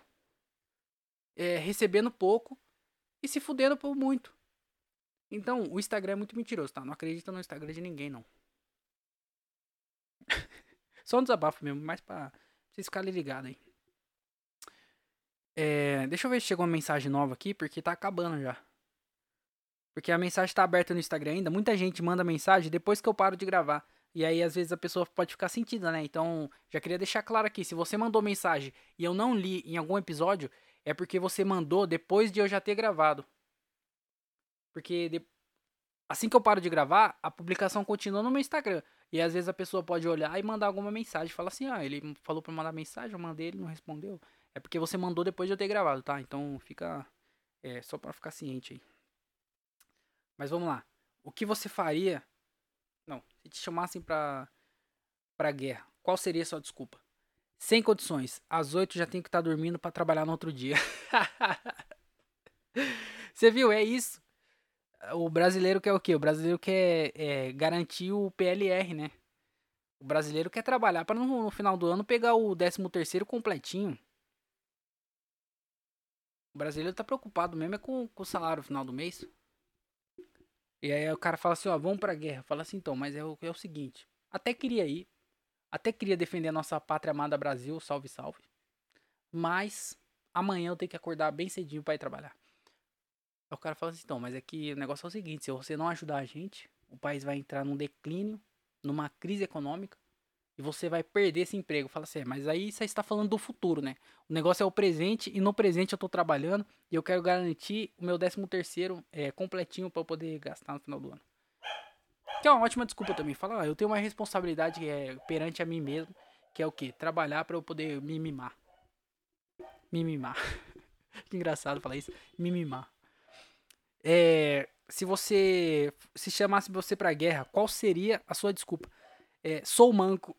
é, recebendo pouco e se fudendo por muito. Então, o Instagram é muito mentiroso, tá? Não acredita no Instagram de ninguém, não. Só um desabafo mesmo, mais pra vocês ficarem ligados aí. É, deixa eu ver se chegou uma mensagem nova aqui, porque tá acabando já. Porque a mensagem tá aberta no Instagram ainda. Muita gente manda mensagem depois que eu paro de gravar. E aí, às vezes, a pessoa pode ficar sentida, né? Então, já queria deixar claro aqui: se você mandou mensagem e eu não li em algum episódio, é porque você mandou depois de eu já ter gravado. Porque de... assim que eu paro de gravar, a publicação continua no meu Instagram. E às vezes a pessoa pode olhar e mandar alguma mensagem. Fala assim, ah, ele falou pra mandar mensagem, eu mandei, ele não respondeu. É porque você mandou depois de eu ter gravado, tá? Então fica. É, só pra ficar ciente aí. Mas vamos lá. O que você faria. Não, se te chamassem pra. pra guerra, qual seria a sua desculpa? Sem condições. Às 8 já tenho que estar tá dormindo para trabalhar no outro dia. Você viu? É isso. O brasileiro quer o quê? O brasileiro quer é, garantir o PLR, né? O brasileiro quer trabalhar para no, no, final do ano pegar o 13 terceiro completinho. O brasileiro tá preocupado mesmo é com, com o salário no final do mês. E aí o cara fala assim, ó, vamos pra guerra. Fala assim, então, mas é o, é o seguinte. Até queria ir. Até queria defender a nossa pátria amada Brasil, salve, salve. Mas amanhã eu tenho que acordar bem cedinho para ir trabalhar. Aí o cara fala assim, então, mas é que o negócio é o seguinte, se você não ajudar a gente, o país vai entrar num declínio, numa crise econômica, e você vai perder esse emprego. Fala assim, é, mas aí você está falando do futuro, né? O negócio é o presente, e no presente eu estou trabalhando, e eu quero garantir o meu 13 terceiro é, completinho para eu poder gastar no final do ano. Que é uma ótima desculpa também. Fala, ah, eu tenho uma responsabilidade é, perante a mim mesmo, que é o quê? Trabalhar para eu poder me mimar. Me mimar. que engraçado falar isso. Me mimar. É, se você se chamasse você pra guerra, qual seria a sua desculpa? É, sou manco.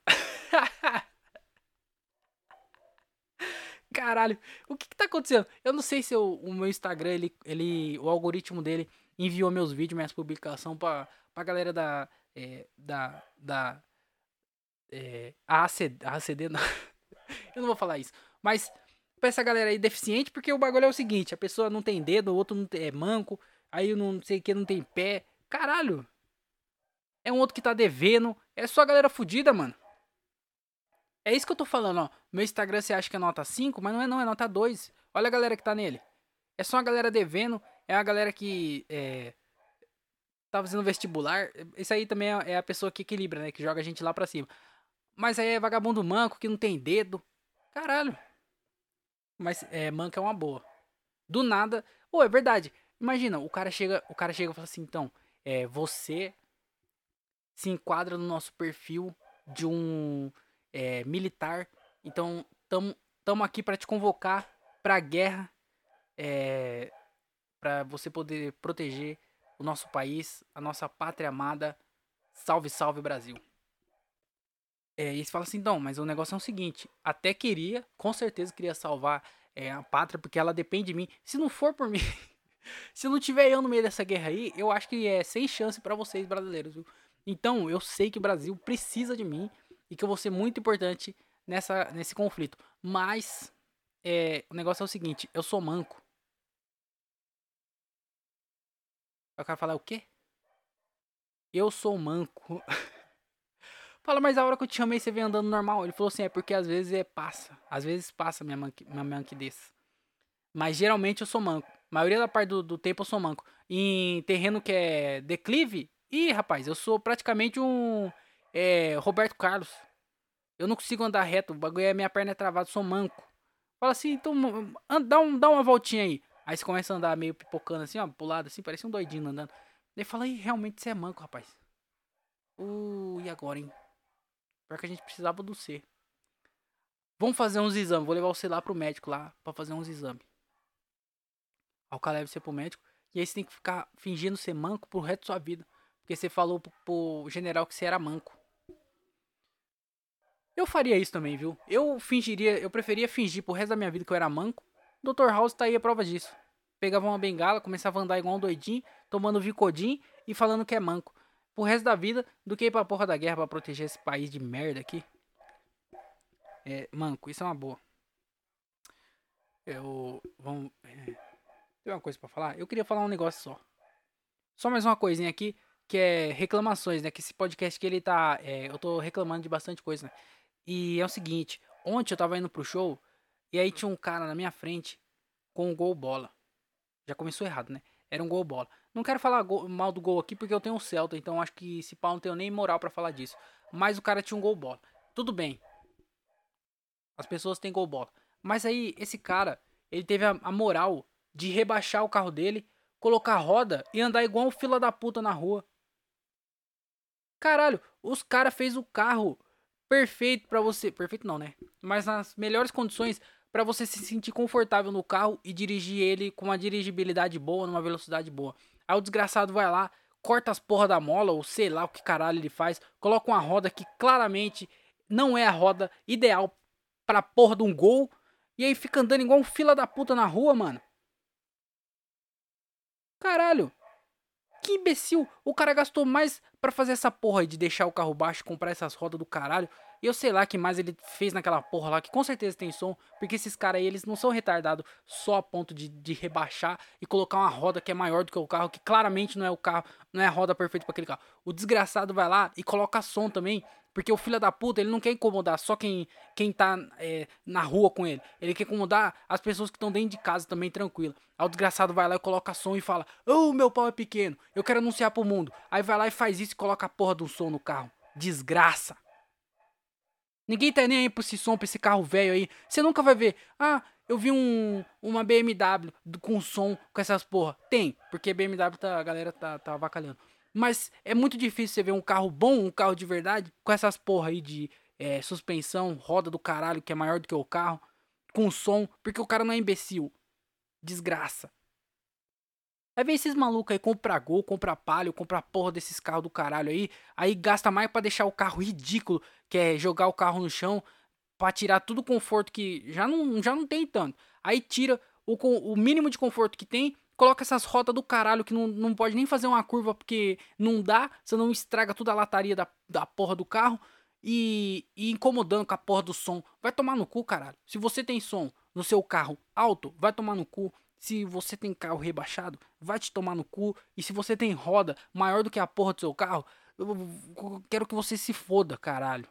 Caralho, o que, que tá acontecendo? Eu não sei se eu, o meu Instagram, ele, ele, o algoritmo dele enviou meus vídeos, minhas publicações pra pra galera da. É, da. Da. É, ACD, ACD não. Eu não vou falar isso. Mas pra essa galera aí deficiente, porque o bagulho é o seguinte: a pessoa não tem dedo, o outro não tem, é manco, aí não sei o que, não tem pé. Caralho! É um outro que tá devendo. É só a galera fodida, mano. É isso que eu tô falando, ó. Meu Instagram você acha que é nota 5, mas não é não, é nota 2. Olha a galera que tá nele. É só a galera devendo, é a galera que é, tá fazendo vestibular, isso aí também é, é a pessoa que equilibra, né? Que joga a gente lá pra cima. Mas aí é vagabundo manco que não tem dedo. Caralho. Mas é, manco é uma boa. Do nada. Pô, oh, é verdade. Imagina, o cara chega, o cara chega e fala assim, então, é, você se enquadra no nosso perfil de um é, militar. Então, tamo, tamo aqui para te convocar pra guerra. É, para você poder proteger o nosso país, a nossa pátria amada. Salve, salve Brasil. É, e você fala assim, então, mas o negócio é o seguinte, até queria, com certeza queria salvar é, a pátria, porque ela depende de mim. Se não for por mim, se não tiver eu no meio dessa guerra aí, eu acho que é sem chance para vocês brasileiros, viu? Então, eu sei que o Brasil precisa de mim e que eu vou ser muito importante nessa, nesse conflito. Mas, é, o negócio é o seguinte, eu sou manco. Aí o cara fala, o quê? Eu sou manco. Fala, mas a hora que eu te chamei, você vem andando normal. Ele falou assim, é porque às vezes é passa. Às vezes passa minha, manqui, minha manquidez. Mas geralmente eu sou manco. A maioria da parte do, do tempo eu sou manco. Em terreno que é declive, ih, rapaz, eu sou praticamente um é, Roberto Carlos. Eu não consigo andar reto, o bagulho é minha perna é travada, sou manco. Fala assim, então dá, um, dá uma voltinha aí. Aí você começa a andar meio pipocando assim, ó, pro lado assim, parece um doidinho andando. Daí fala, aí, realmente você é manco, rapaz. Uh, e agora, hein? Pior que a gente precisava do C. Vamos fazer uns exames. Vou levar você lá pro médico lá pra fazer uns exames. Aí o cara leva você pro médico. E aí você tem que ficar fingindo ser manco pro resto da sua vida. Porque você falou pro, pro general que você era manco. Eu faria isso também, viu? Eu fingiria, eu preferia fingir pro resto da minha vida que eu era manco Dr. House tá aí a prova disso. Pegava uma bengala, começava a andar igual um doidinho, tomando Vicodin e falando que é manco. Pro resto da vida, do que ir pra porra da guerra pra proteger esse país de merda aqui. É, manco, isso é uma boa. Eu. Vamos. É, tem uma coisa para falar? Eu queria falar um negócio só. Só mais uma coisinha aqui, que é reclamações, né? Que esse podcast que ele tá. É, eu tô reclamando de bastante coisa, né? E é o seguinte: ontem eu tava indo pro show e aí tinha um cara na minha frente com um gol bola. Já começou errado, né? Era um gol bola. Não quero falar gol, mal do gol aqui porque eu tenho um Celta, então acho que esse pau não tenho nem moral para falar disso. Mas o cara tinha um gol bola. Tudo bem. As pessoas têm gol bola. Mas aí esse cara, ele teve a, a moral de rebaixar o carro dele colocar roda e andar igual um fila da puta na rua. Caralho, os cara fez o carro perfeito para você, perfeito não, né? Mas nas melhores condições para você se sentir confortável no carro e dirigir ele com uma dirigibilidade boa, numa velocidade boa. Aí o desgraçado vai lá, corta as porra da mola, ou sei lá o que caralho ele faz, coloca uma roda que claramente não é a roda ideal pra porra de um gol, e aí fica andando igual um fila da puta na rua, mano. Caralho. Que imbecil. O cara gastou mais para fazer essa porra aí de deixar o carro baixo comprar essas rodas do caralho. E eu sei lá que mais ele fez naquela porra lá, que com certeza tem som, porque esses caras aí, eles não são retardados só a ponto de, de rebaixar e colocar uma roda que é maior do que o carro, que claramente não é o carro, não é a roda perfeita para aquele carro. O desgraçado vai lá e coloca som também, porque o filho da puta, ele não quer incomodar só quem, quem tá é, na rua com ele. Ele quer incomodar as pessoas que estão dentro de casa também, tranquilo. Aí o desgraçado vai lá e coloca som e fala: Ô, oh, meu pau é pequeno, eu quero anunciar pro mundo. Aí vai lá e faz isso e coloca a porra do som no carro. Desgraça. Ninguém tá nem aí pra esse som, pra esse carro velho aí. Você nunca vai ver. Ah, eu vi um, uma BMW com som com essas porra. Tem, porque BMW tá, a galera tá, tá avacalhando. Mas é muito difícil você ver um carro bom, um carro de verdade, com essas porra aí de é, suspensão, roda do caralho, que é maior do que o carro, com som, porque o cara não é imbecil. Desgraça. Aí vem esses malucos aí, compra gol, compra palio, compra porra desses carros do caralho aí, aí gasta mais para deixar o carro ridículo, que é jogar o carro no chão, para tirar tudo o conforto que já não, já não tem tanto. Aí tira o, o mínimo de conforto que tem coloca essas rodas do caralho que não, não pode nem fazer uma curva porque não dá, você não estraga toda a lataria da, da porra do carro e, e incomodando com a porra do som. Vai tomar no cu, caralho. Se você tem som no seu carro alto, vai tomar no cu. Se você tem carro rebaixado, vai te tomar no cu. E se você tem roda maior do que a porra do seu carro, eu quero que você se foda, caralho.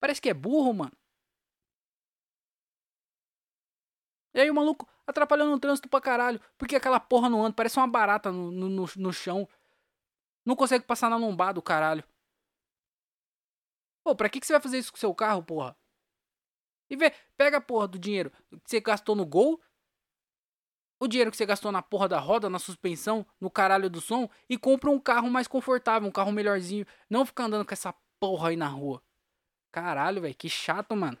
Parece que é burro, mano. E aí o maluco atrapalhando o trânsito pra caralho. Porque aquela porra não anda, parece uma barata no, no, no chão. Não consegue passar na lombada, o caralho. Pô, pra que, que você vai fazer isso com seu carro, porra? E vê, pega a porra do dinheiro que você gastou no gol, o dinheiro que você gastou na porra da roda, na suspensão, no caralho do som, e compra um carro mais confortável, um carro melhorzinho. Não ficar andando com essa porra aí na rua. Caralho, velho, que chato, mano.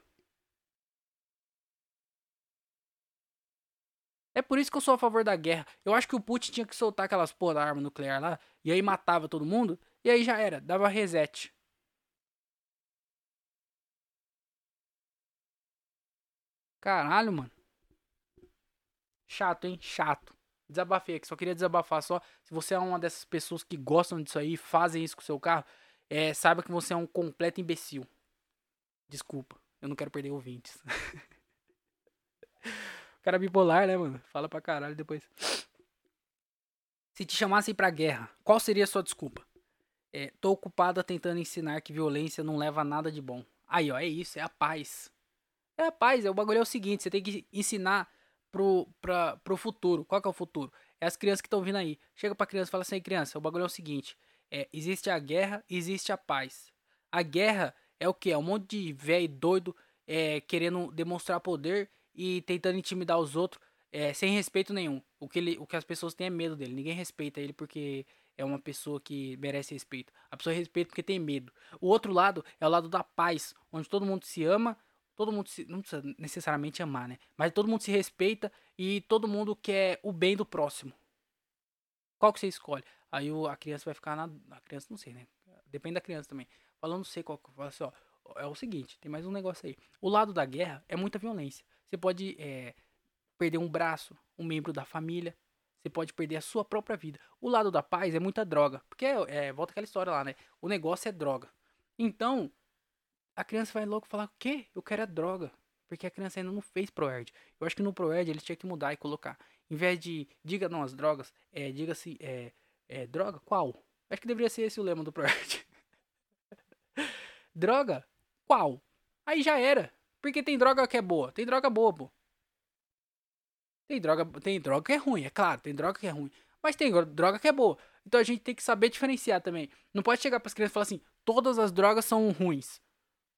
É por isso que eu sou a favor da guerra. Eu acho que o Putin tinha que soltar aquelas porra da arma nuclear lá, e aí matava todo mundo, e aí já era, dava reset. Caralho, mano. Chato, hein? Chato. Desabafei aqui, só queria desabafar só. Se você é uma dessas pessoas que gostam disso aí, fazem isso com o seu carro, é, saiba que você é um completo imbecil. Desculpa, eu não quero perder ouvintes. cara bipolar, né, mano? Fala pra caralho depois. Se te chamassem pra guerra, qual seria a sua desculpa? É, tô ocupada tentando ensinar que violência não leva a nada de bom. Aí, ó, é isso, é a paz. É a paz, é o bagulho é o seguinte, você tem que ensinar pro, pra, pro futuro. Qual que é o futuro? É as crianças que estão vindo aí. Chega pra criança e fala assim, criança, o bagulho é o seguinte. É, existe a guerra, existe a paz. A guerra é o que? É um monte de velho doido é, querendo demonstrar poder e tentando intimidar os outros é, sem respeito nenhum. O que, ele, o que as pessoas têm é medo dele. Ninguém respeita ele porque é uma pessoa que merece respeito. A pessoa respeita porque tem medo. O outro lado é o lado da paz, onde todo mundo se ama, todo mundo se, não precisa necessariamente amar, né? Mas todo mundo se respeita e todo mundo quer o bem do próximo. Qual que você escolhe? Aí o, a criança vai ficar na. A criança não sei, né? Depende da criança também. Falando não sei qual. Fala assim, ó. É o seguinte, tem mais um negócio aí. O lado da guerra é muita violência. Você pode é, perder um braço, um membro da família. Você pode perder a sua própria vida. O lado da paz é muita droga. Porque, é, volta aquela história lá, né? O negócio é droga. Então, a criança vai logo falar: o quê? Eu quero a droga. Porque a criança ainda não fez ProErd. Eu acho que no ProErd ele tinha que mudar e colocar. Em vez de diga não as drogas, é, diga-se é, é, droga? Qual? Acho que deveria ser esse o lema do ProErd. droga? Qual? Aí já era. Porque tem droga que é boa. Tem droga boa, pô. Tem droga, tem droga que é ruim, é claro, tem droga que é ruim. Mas tem droga que é boa. Então a gente tem que saber diferenciar também. Não pode chegar para as crianças e falar assim: todas as drogas são ruins.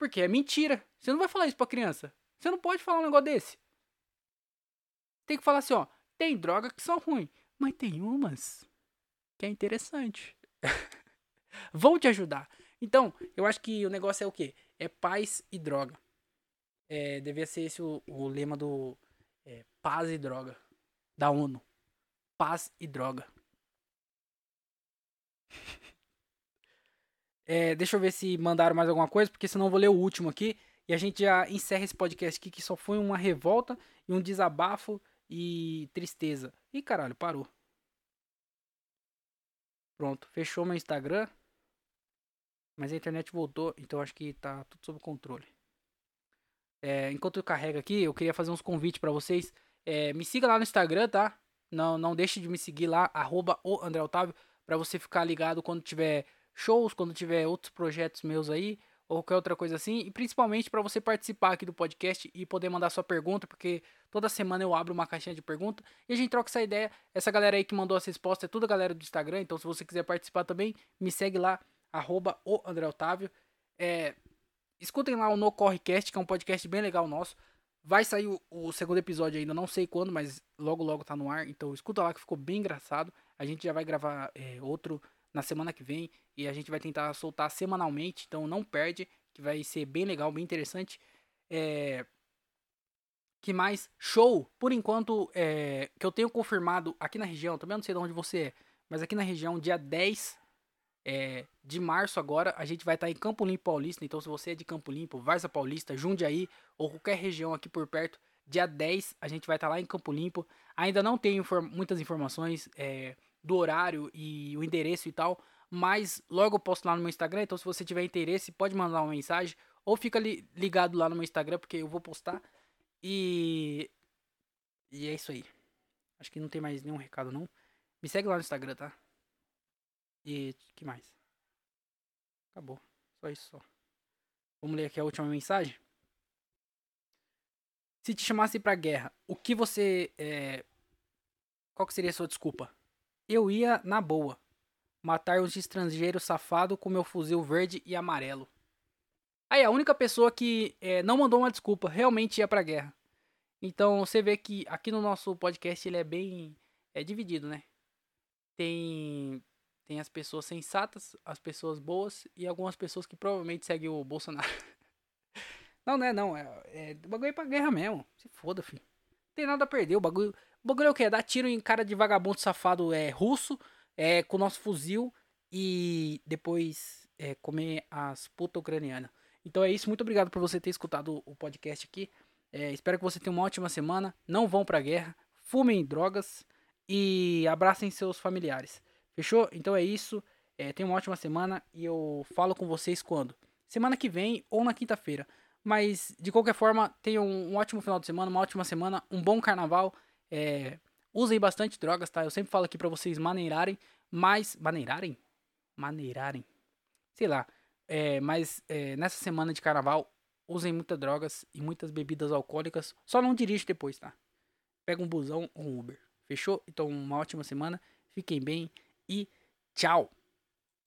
Porque é mentira. Você não vai falar isso pra criança. Você não pode falar um negócio desse. tem que falar assim, ó. Tem drogas que são ruins, mas tem umas que é interessante. Vão te ajudar. Então, eu acho que o negócio é o quê? É paz e droga. É, devia ser esse o, o lema do é, paz e droga da ONU. Paz e droga. É, deixa eu ver se mandaram mais alguma coisa, porque senão eu vou ler o último aqui. E a gente já encerra esse podcast aqui, que só foi uma revolta e um desabafo e tristeza. Ih, caralho, parou. Pronto, fechou meu Instagram. Mas a internet voltou, então acho que tá tudo sob controle. É, enquanto eu carrego aqui, eu queria fazer uns convites para vocês. É, me siga lá no Instagram, tá? Não, não deixe de me seguir lá, arroba o André Otávio, pra você ficar ligado quando tiver shows, quando tiver outros projetos meus aí, ou qualquer outra coisa assim. E principalmente para você participar aqui do podcast e poder mandar sua pergunta, porque toda semana eu abro uma caixinha de pergunta e a gente troca essa ideia. Essa galera aí que mandou as respostas é toda a galera do Instagram, então se você quiser participar também, me segue lá, arroba o André Otávio. É, escutem lá o No Correcast, que é um podcast bem legal nosso. Vai sair o, o, segundo episódio ainda, não sei quando, mas logo logo tá no ar. Então escuta lá que ficou bem engraçado. A gente já vai gravar é, outro na semana que vem e a gente vai tentar soltar semanalmente. Então não perde, que vai ser bem legal, bem interessante. É... Que mais? Show! Por enquanto, é... que eu tenho confirmado aqui na região, também não sei de onde você é, mas aqui na região, dia 10 é, de março agora, a gente vai estar em Campo Limpo Paulista. Então, se você é de Campo Limpo, Varza Paulista, Jundiaí ou qualquer região aqui por perto, dia 10 a gente vai estar lá em Campo Limpo. Ainda não tenho inform muitas informações é, do horário e o endereço e tal, mas logo eu posto lá no meu Instagram. Então, se você tiver interesse, pode mandar uma mensagem ou fica li ligado lá no meu Instagram, porque eu vou postar. E. E é isso aí. Acho que não tem mais nenhum recado, não. Me segue lá no Instagram, tá? E que mais? Acabou. Só isso só. Vamos ler aqui a última mensagem. Se te chamasse pra guerra, o que você. É... Qual que seria a sua desculpa? Eu ia na boa. Matar os estrangeiros safado com meu fuzil verde e amarelo. Aí, a única pessoa que é, não mandou uma desculpa realmente ia pra guerra. Então, você vê que aqui no nosso podcast ele é bem é dividido, né? Tem tem as pessoas sensatas, as pessoas boas e algumas pessoas que provavelmente seguem o Bolsonaro. não, não é não. É, é, o bagulho é pra guerra mesmo. Se foda, filho. Não tem nada a perder. O bagulho, o bagulho é o quê? É dar tiro em cara de vagabundo safado é, russo, é, com o nosso fuzil e depois é, comer as putas ucranianas. Então é isso. Muito obrigado por você ter escutado o podcast aqui. É, espero que você tenha uma ótima semana. Não vão pra guerra. Fumem drogas e abracem seus familiares. Fechou? Então é isso. É, tenha uma ótima semana e eu falo com vocês quando? Semana que vem ou na quinta-feira. Mas, de qualquer forma, tenham um, ótimo final de semana, uma ótima semana, um bom carnaval. É, usem bastante drogas, tá? Eu sempre falo aqui pra vocês maneirarem, mas. Maneirarem? Maneirarem. Sei lá. É, mas é, nessa semana de carnaval, usem muitas drogas e muitas bebidas alcoólicas. Só não dirige depois, tá? Pega um busão ou um Uber. Fechou? Então, uma ótima semana. Fiquem bem e tchau!